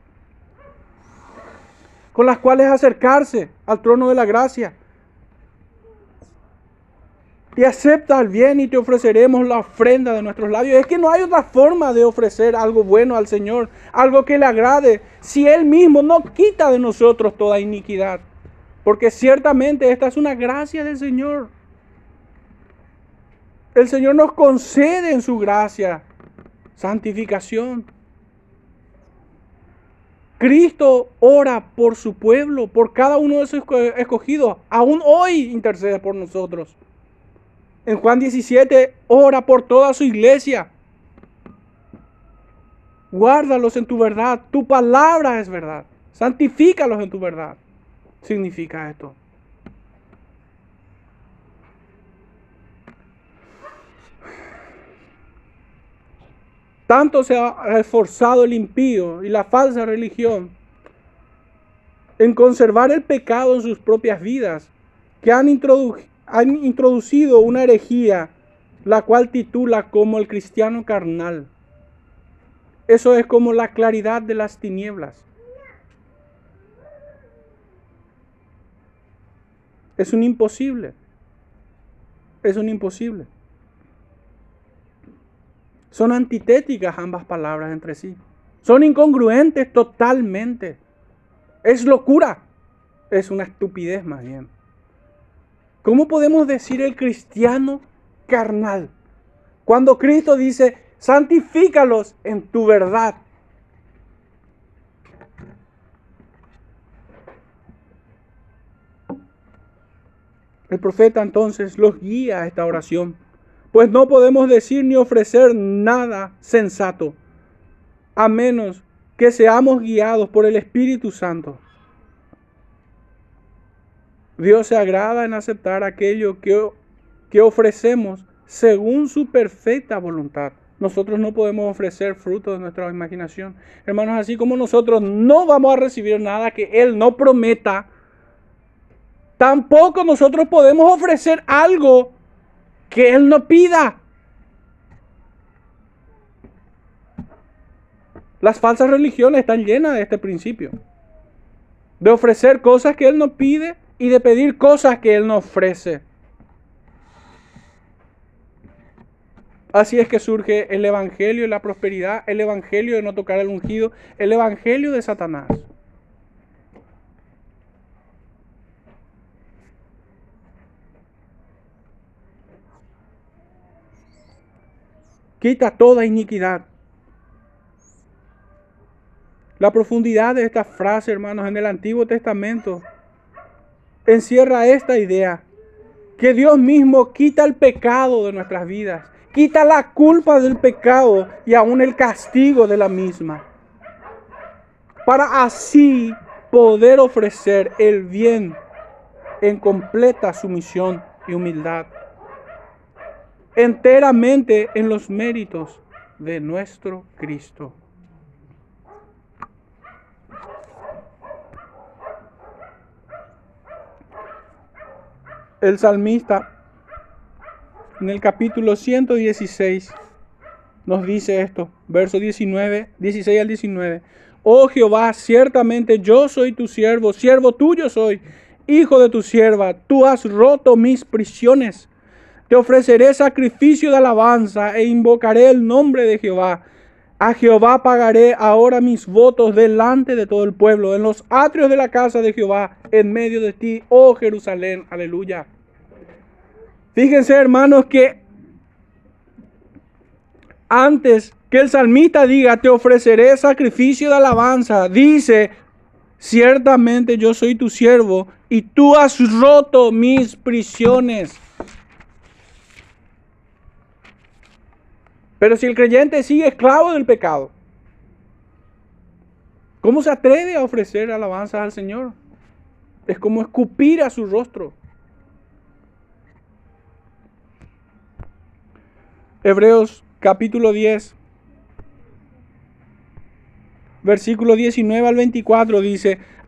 con las cuales acercarse al trono de la gracia. y acepta el bien y te ofreceremos la ofrenda de nuestros labios. Es que no hay otra forma de ofrecer algo bueno al Señor, algo que le agrade, si Él mismo no quita de nosotros toda iniquidad. Porque ciertamente esta es una gracia del Señor. El Señor nos concede en su gracia santificación. Cristo ora por su pueblo, por cada uno de sus escogidos. Aún hoy intercede por nosotros. En Juan 17, ora por toda su iglesia. Guárdalos en tu verdad. Tu palabra es verdad. Santifícalos en tu verdad. Significa esto. Tanto se ha esforzado el impío y la falsa religión en conservar el pecado en sus propias vidas, que han han introducido una herejía, la cual titula como el cristiano carnal. Eso es como la claridad de las tinieblas. Es un imposible. Es un imposible. Son antitéticas ambas palabras entre sí. Son incongruentes totalmente. Es locura. Es una estupidez más bien. ¿Cómo podemos decir el cristiano carnal? Cuando Cristo dice, santifícalos en tu verdad. El profeta entonces los guía a esta oración, pues no podemos decir ni ofrecer nada sensato, a menos que seamos guiados por el Espíritu Santo. Dios se agrada en aceptar aquello que, que ofrecemos según su perfecta voluntad. Nosotros no podemos ofrecer fruto de nuestra imaginación. Hermanos, así como nosotros no vamos a recibir nada que Él no prometa, tampoco nosotros podemos ofrecer algo que Él no pida. Las falsas religiones están llenas de este principio. De ofrecer cosas que Él no pide y de pedir cosas que Él nos ofrece. Así es que surge el Evangelio de la prosperidad, el Evangelio de no tocar el ungido, el Evangelio de Satanás. Quita toda iniquidad. La profundidad de esta frase, hermanos, en el Antiguo Testamento encierra esta idea, que Dios mismo quita el pecado de nuestras vidas, quita la culpa del pecado y aún el castigo de la misma, para así poder ofrecer el bien en completa sumisión y humildad, enteramente en los méritos de nuestro Cristo. el salmista en el capítulo 116 nos dice esto, verso 19, 16 al 19. Oh Jehová, ciertamente yo soy tu siervo, siervo tuyo soy, hijo de tu sierva, tú has roto mis prisiones. Te ofreceré sacrificio de alabanza e invocaré el nombre de Jehová. A Jehová pagaré ahora mis votos delante de todo el pueblo, en los atrios de la casa de Jehová, en medio de ti, oh Jerusalén. Aleluya. Fíjense, hermanos, que antes que el salmista diga, te ofreceré sacrificio de alabanza, dice, ciertamente yo soy tu siervo y tú has roto mis prisiones. Pero si el creyente sigue esclavo del pecado, ¿cómo se atreve a ofrecer alabanza al Señor? Es como escupir a su rostro. Hebreos capítulo 10, versículo 19 al 24 dice,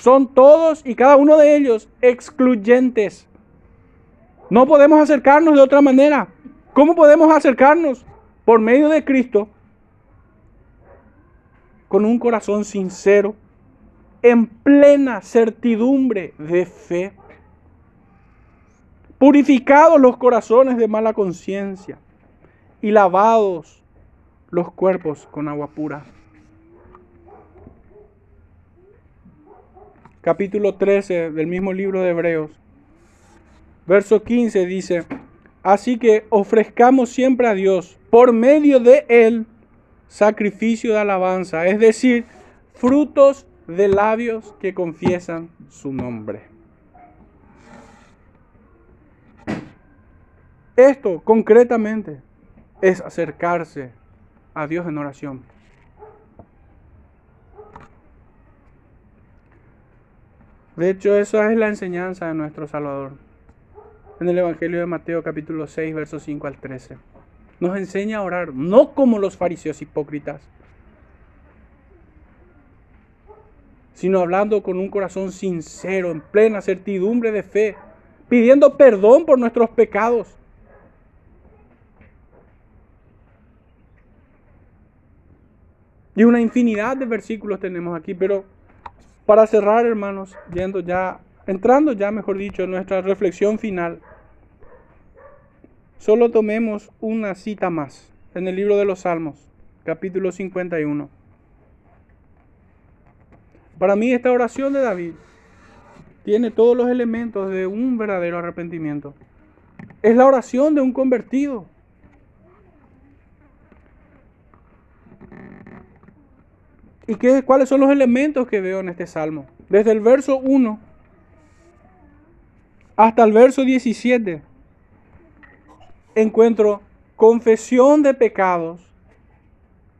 Son todos y cada uno de ellos excluyentes. No podemos acercarnos de otra manera. ¿Cómo podemos acercarnos? Por medio de Cristo, con un corazón sincero, en plena certidumbre de fe. Purificados los corazones de mala conciencia y lavados los cuerpos con agua pura. Capítulo 13 del mismo libro de Hebreos. Verso 15 dice, así que ofrezcamos siempre a Dios por medio de Él sacrificio de alabanza, es decir, frutos de labios que confiesan su nombre. Esto concretamente es acercarse a Dios en oración. De hecho, esa es la enseñanza de nuestro Salvador. En el Evangelio de Mateo capítulo 6, versos 5 al 13. Nos enseña a orar, no como los fariseos hipócritas, sino hablando con un corazón sincero, en plena certidumbre de fe, pidiendo perdón por nuestros pecados Y una infinidad de versículos tenemos aquí, pero para cerrar, hermanos, yendo ya, entrando ya, mejor dicho, en nuestra reflexión final, solo tomemos una cita más en el libro de los Salmos, capítulo 51. Para mí esta oración de David tiene todos los elementos de un verdadero arrepentimiento. Es la oración de un convertido. ¿Y qué, cuáles son los elementos que veo en este salmo? Desde el verso 1 hasta el verso 17 encuentro confesión de pecados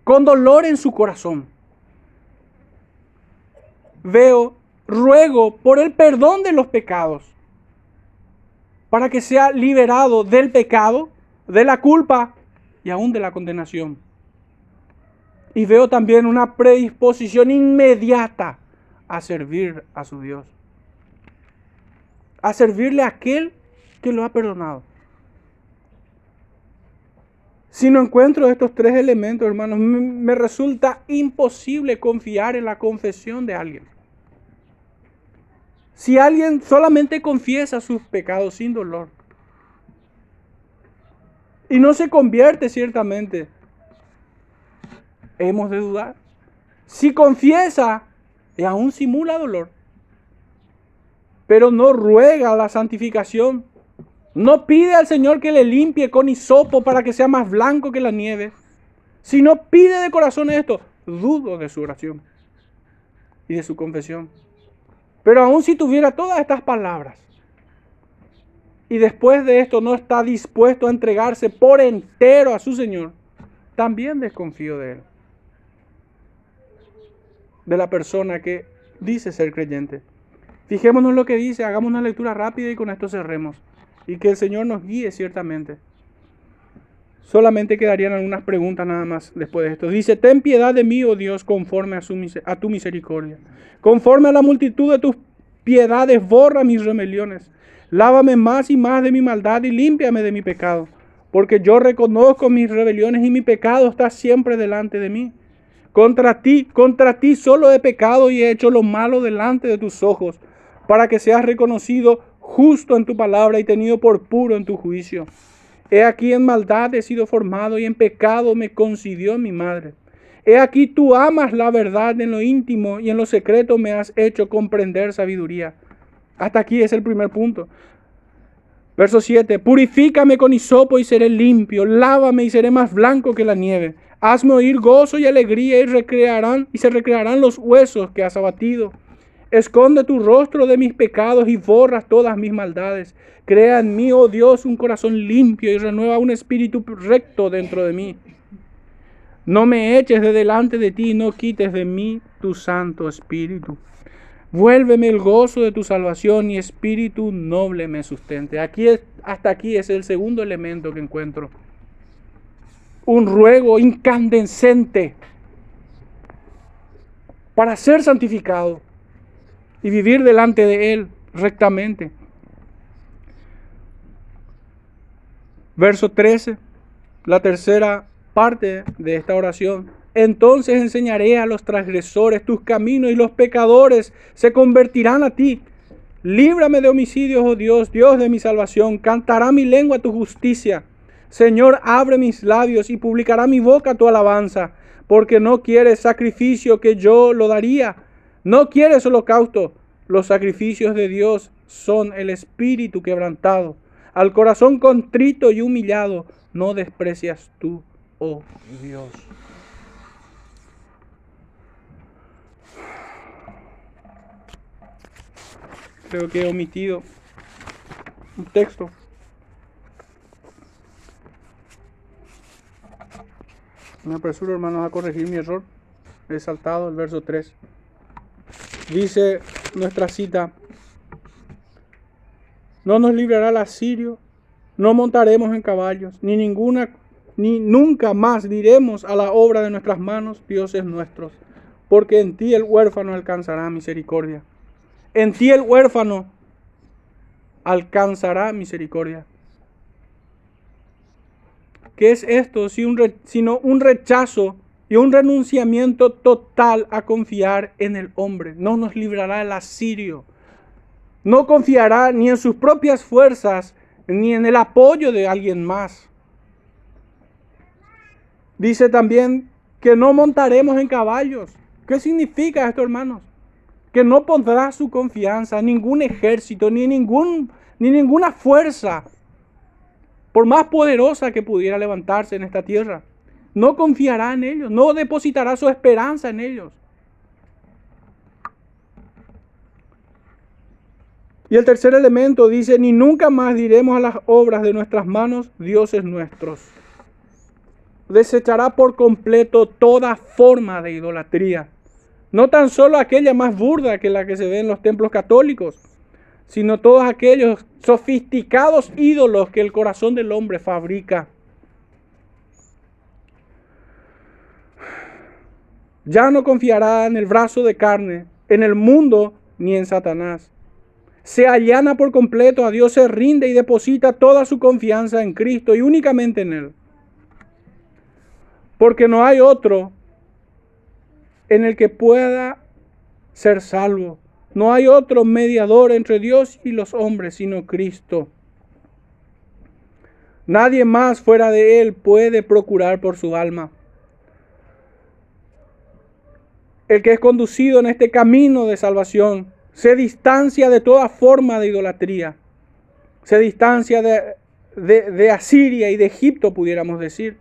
con dolor en su corazón. Veo ruego por el perdón de los pecados para que sea liberado del pecado, de la culpa y aún de la condenación. Y veo también una predisposición inmediata a servir a su Dios. A servirle a aquel que lo ha perdonado. Si no encuentro estos tres elementos, hermanos, me resulta imposible confiar en la confesión de alguien. Si alguien solamente confiesa sus pecados sin dolor y no se convierte ciertamente, hemos de dudar. Si confiesa y aún simula dolor, pero no ruega la santificación, no pide al Señor que le limpie con hisopo para que sea más blanco que la nieve, si no pide de corazón esto, dudo de su oración y de su confesión. Pero aún si tuviera todas estas palabras y después de esto no está dispuesto a entregarse por entero a su Señor, también desconfío de él de la persona que dice ser creyente. Fijémonos lo que dice, hagamos una lectura rápida y con esto cerremos. Y que el Señor nos guíe ciertamente. Solamente quedarían algunas preguntas nada más después de esto. Dice, ten piedad de mí, oh Dios, conforme a, tu misericordia. Conforme a la multitud de tus piedades, borra mis rebeliones. Lávame más y más de mi maldad y límpiame de mi pecado. Porque yo reconozco mis rebeliones y mi pecado está siempre delante de mí. Contra ti, contra ti solo he pecado y he hecho lo malo delante de tus ojos, para que seas reconocido justo en tu palabra y tenido por puro en tu juicio. He aquí en maldad he sido formado y en pecado me concibió mi madre. He aquí tú amas la verdad en lo íntimo y en lo secreto me has hecho comprender sabiduría. Hasta aquí es el primer punto. Verso 7. Purifícame con hisopo y seré limpio. Lávame y seré más blanco que la nieve. Hazme oír gozo y alegría y recrearán y se recrearán los huesos que has abatido. Esconde tu rostro de mis pecados y borras todas mis maldades. Crea en mí, oh Dios, un corazón limpio y renueva un espíritu recto dentro de mí. No me eches de delante de ti, no quites de mí tu santo espíritu. Vuélveme el gozo de tu salvación y espíritu noble me sustente. Aquí hasta aquí es el segundo elemento que encuentro un ruego incandescente para ser santificado y vivir delante de Él rectamente. Verso 13, la tercera parte de esta oración. Entonces enseñaré a los transgresores tus caminos y los pecadores se convertirán a ti. Líbrame de homicidios, oh Dios, Dios de mi salvación. Cantará mi lengua tu justicia. Señor, abre mis labios y publicará mi boca tu alabanza, porque no quieres sacrificio que yo lo daría. No quieres holocausto. Los sacrificios de Dios son el espíritu quebrantado. Al corazón contrito y humillado no desprecias tú, oh Dios. Creo que he omitido un texto. Me apresuro, hermanos, a corregir mi error. He saltado el verso 3. Dice nuestra cita, no nos librará el asirio, no montaremos en caballos, ni ninguna, ni nunca más diremos a la obra de nuestras manos, Dios es nuestro, porque en ti el huérfano alcanzará misericordia. En ti el huérfano alcanzará misericordia. ¿Qué es esto sino un rechazo y un renunciamiento total a confiar en el hombre? No nos librará el asirio. No confiará ni en sus propias fuerzas ni en el apoyo de alguien más. Dice también que no montaremos en caballos. ¿Qué significa esto, hermanos? que no pondrá su confianza en ningún ejército, ni, ninguna fuerza, por más poderosa que pudiera levantarse en esta tierra. No confiará en ellos, no depositará su esperanza en ellos. Y el tercer elemento dice, ni nunca más diremos a las obras de nuestras manos, dioses nuestros. Desechará por completo toda forma de idolatría. No tan solo aquella más burda que la que se ve en los templos católicos, sino todos aquellos sofisticados ídolos que el corazón del hombre fabrica. Ya no confiará en el brazo de carne, en el mundo, ni en Satanás. Se allana por completo a Dios, se rinde y deposita toda su confianza en Cristo y únicamente en Él. Porque no hay otro en el que pueda ser salvo. No hay otro mediador entre Dios y los hombres sino Cristo. Nadie más fuera de Él puede procurar por su alma. El que es conducido en este camino de salvación se distancia de toda forma de idolatría. Se distancia de, Asiria y de Egipto, pudiéramos decir.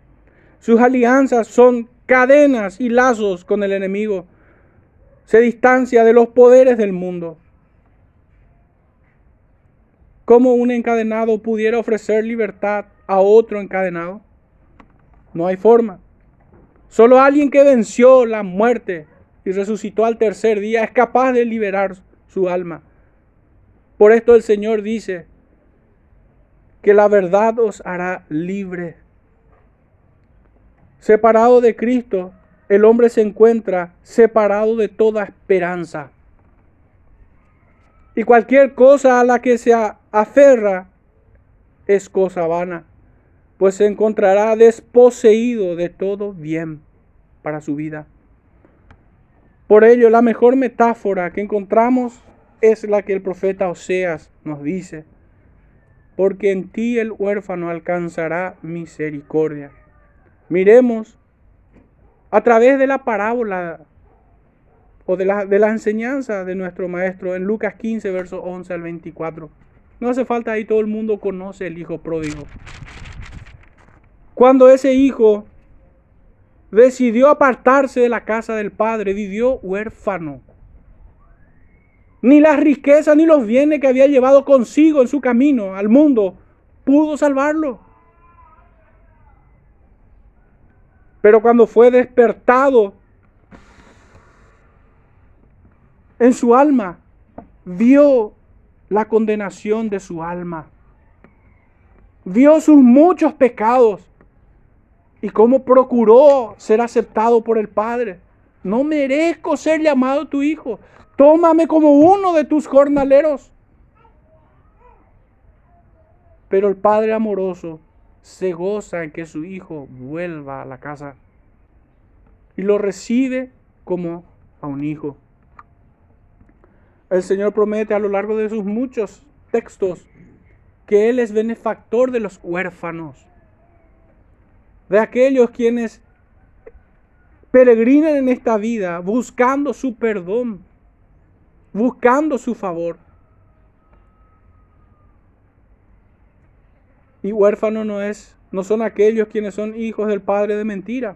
Sus alianzas son cadenas y lazos con el enemigo. Se distancia de los poderes del mundo. ¿Cómo un encadenado pudiera ofrecer libertad a otro encadenado? No hay forma. Solo alguien que venció la muerte y resucitó al tercer día es capaz de liberar su alma. Por esto el Señor dice que la verdad os hará libre. Separado de Cristo, el hombre se encuentra separado de toda esperanza. Y cualquier cosa a la que se aferra es cosa vana, pues se encontrará desposeído de todo bien para su vida. Por ello, la mejor metáfora que encontramos es la que el profeta Oseas nos dice, porque en ti el huérfano alcanzará misericordia Miremos a través de la parábola o de la, enseñanza de nuestro maestro en Lucas 15, versos 11 al 24. No hace falta ahí, todo el mundo conoce el hijo pródigo. Cuando ese hijo decidió apartarse de la casa del padre, vivió huérfano. Ni las riquezas ni los bienes que había llevado consigo en su camino al mundo pudo salvarlo. Pero cuando fue despertado en su alma, vio la condenación de su alma. Vio sus muchos pecados. y cómo procuró ser aceptado por el Padre. No merezco ser llamado tu hijo. Tómame como uno de tus jornaleros. Pero el Padre amoroso se goza en que su hijo vuelva a la casa y lo recibe como a un hijo. El Señor promete a lo largo de sus muchos textos que Él es benefactor de los huérfanos, de aquellos quienes peregrinan en esta vida buscando su perdón, buscando su favor. Y huérfano no es, no son aquellos quienes son hijos del padre de mentira.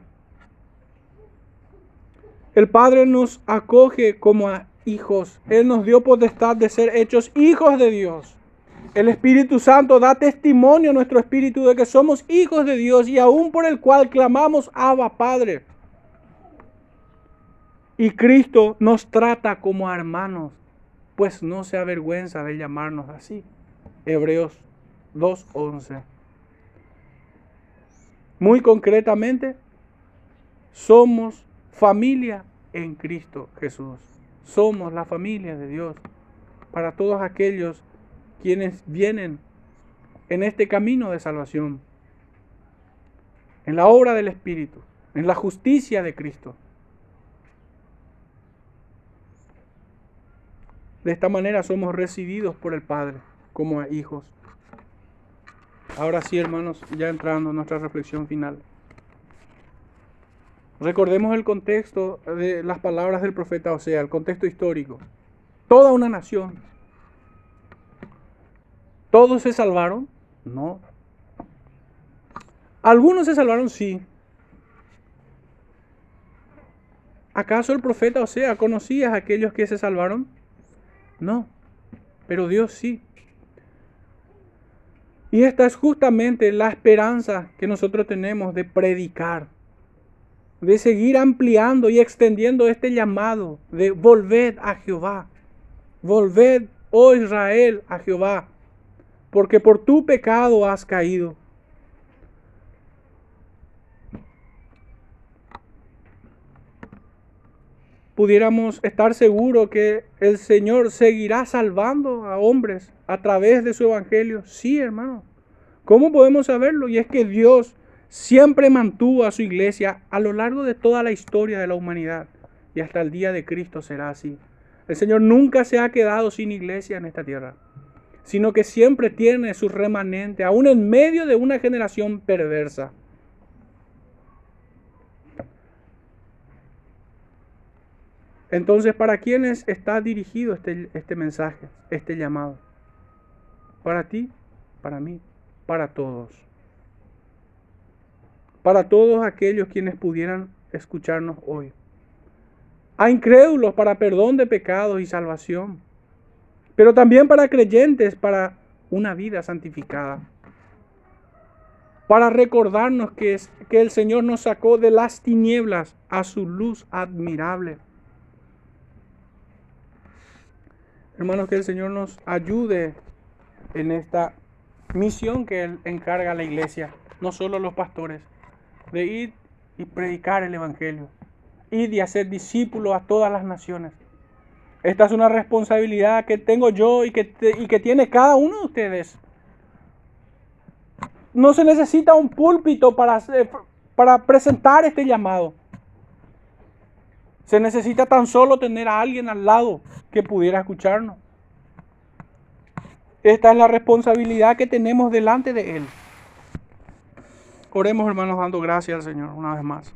El Padre nos acoge como a hijos. Él nos dio potestad de ser hechos hijos de Dios. El Espíritu Santo da testimonio a nuestro espíritu de que somos hijos de Dios y aún por el cual clamamos Abba Padre. Y Cristo nos trata como hermanos, pues no se avergüenza de llamarnos así. Hebreos 2.11. Muy concretamente, somos familia en Cristo Jesús. Somos la familia de Dios para todos aquellos quienes vienen en este camino de salvación, en la obra del Espíritu, en la justicia de Cristo. De esta manera somos recibidos por el Padre como hijos. Ahora sí, hermanos, ya entrando en nuestra reflexión final. Recordemos el contexto de las palabras del profeta o sea, el contexto histórico. Toda una nación. ¿Todos se salvaron? No. Algunos se salvaron, sí. ¿Acaso el profeta o sea, conocías a aquellos que se salvaron? No, pero Dios sí. Y esta es justamente la esperanza que nosotros tenemos de predicar, de seguir ampliando y extendiendo este llamado de volver a Jehová. Volved, oh Israel, a Jehová, porque por tu pecado has caído. pudiéramos estar seguros que el Señor seguirá salvando a hombres a través de su evangelio. Sí, hermano. ¿Cómo podemos saberlo? Y es que Dios siempre mantuvo a su iglesia a lo largo de toda la historia de la humanidad. Y hasta el día de Cristo será así. El Señor nunca se ha quedado sin iglesia en esta tierra, sino que siempre tiene su remanente, aún en medio de una generación perversa. Entonces, ¿para quiénes está dirigido este, este mensaje, este llamado? Para ti, para mí, para todos. Para todos aquellos quienes pudieran escucharnos hoy. A incrédulos para perdón de pecados y salvación. Pero también para creyentes para una vida santificada. Para recordarnos que, es, que el Señor nos sacó de las tinieblas a su luz admirable. Hermanos, que el Señor nos ayude en esta misión que Él encarga a la iglesia, no solo a los pastores, de ir y predicar el Evangelio, ir y hacer discípulos a todas las naciones. Esta es una responsabilidad que tengo yo y que, y que tiene cada uno de ustedes. No se necesita un púlpito para, para presentar este llamado. Se necesita tan solo tener a alguien al lado que pudiera escucharnos. Esta es la responsabilidad que tenemos delante de Él. Oremos hermanos dando gracias al Señor una vez más.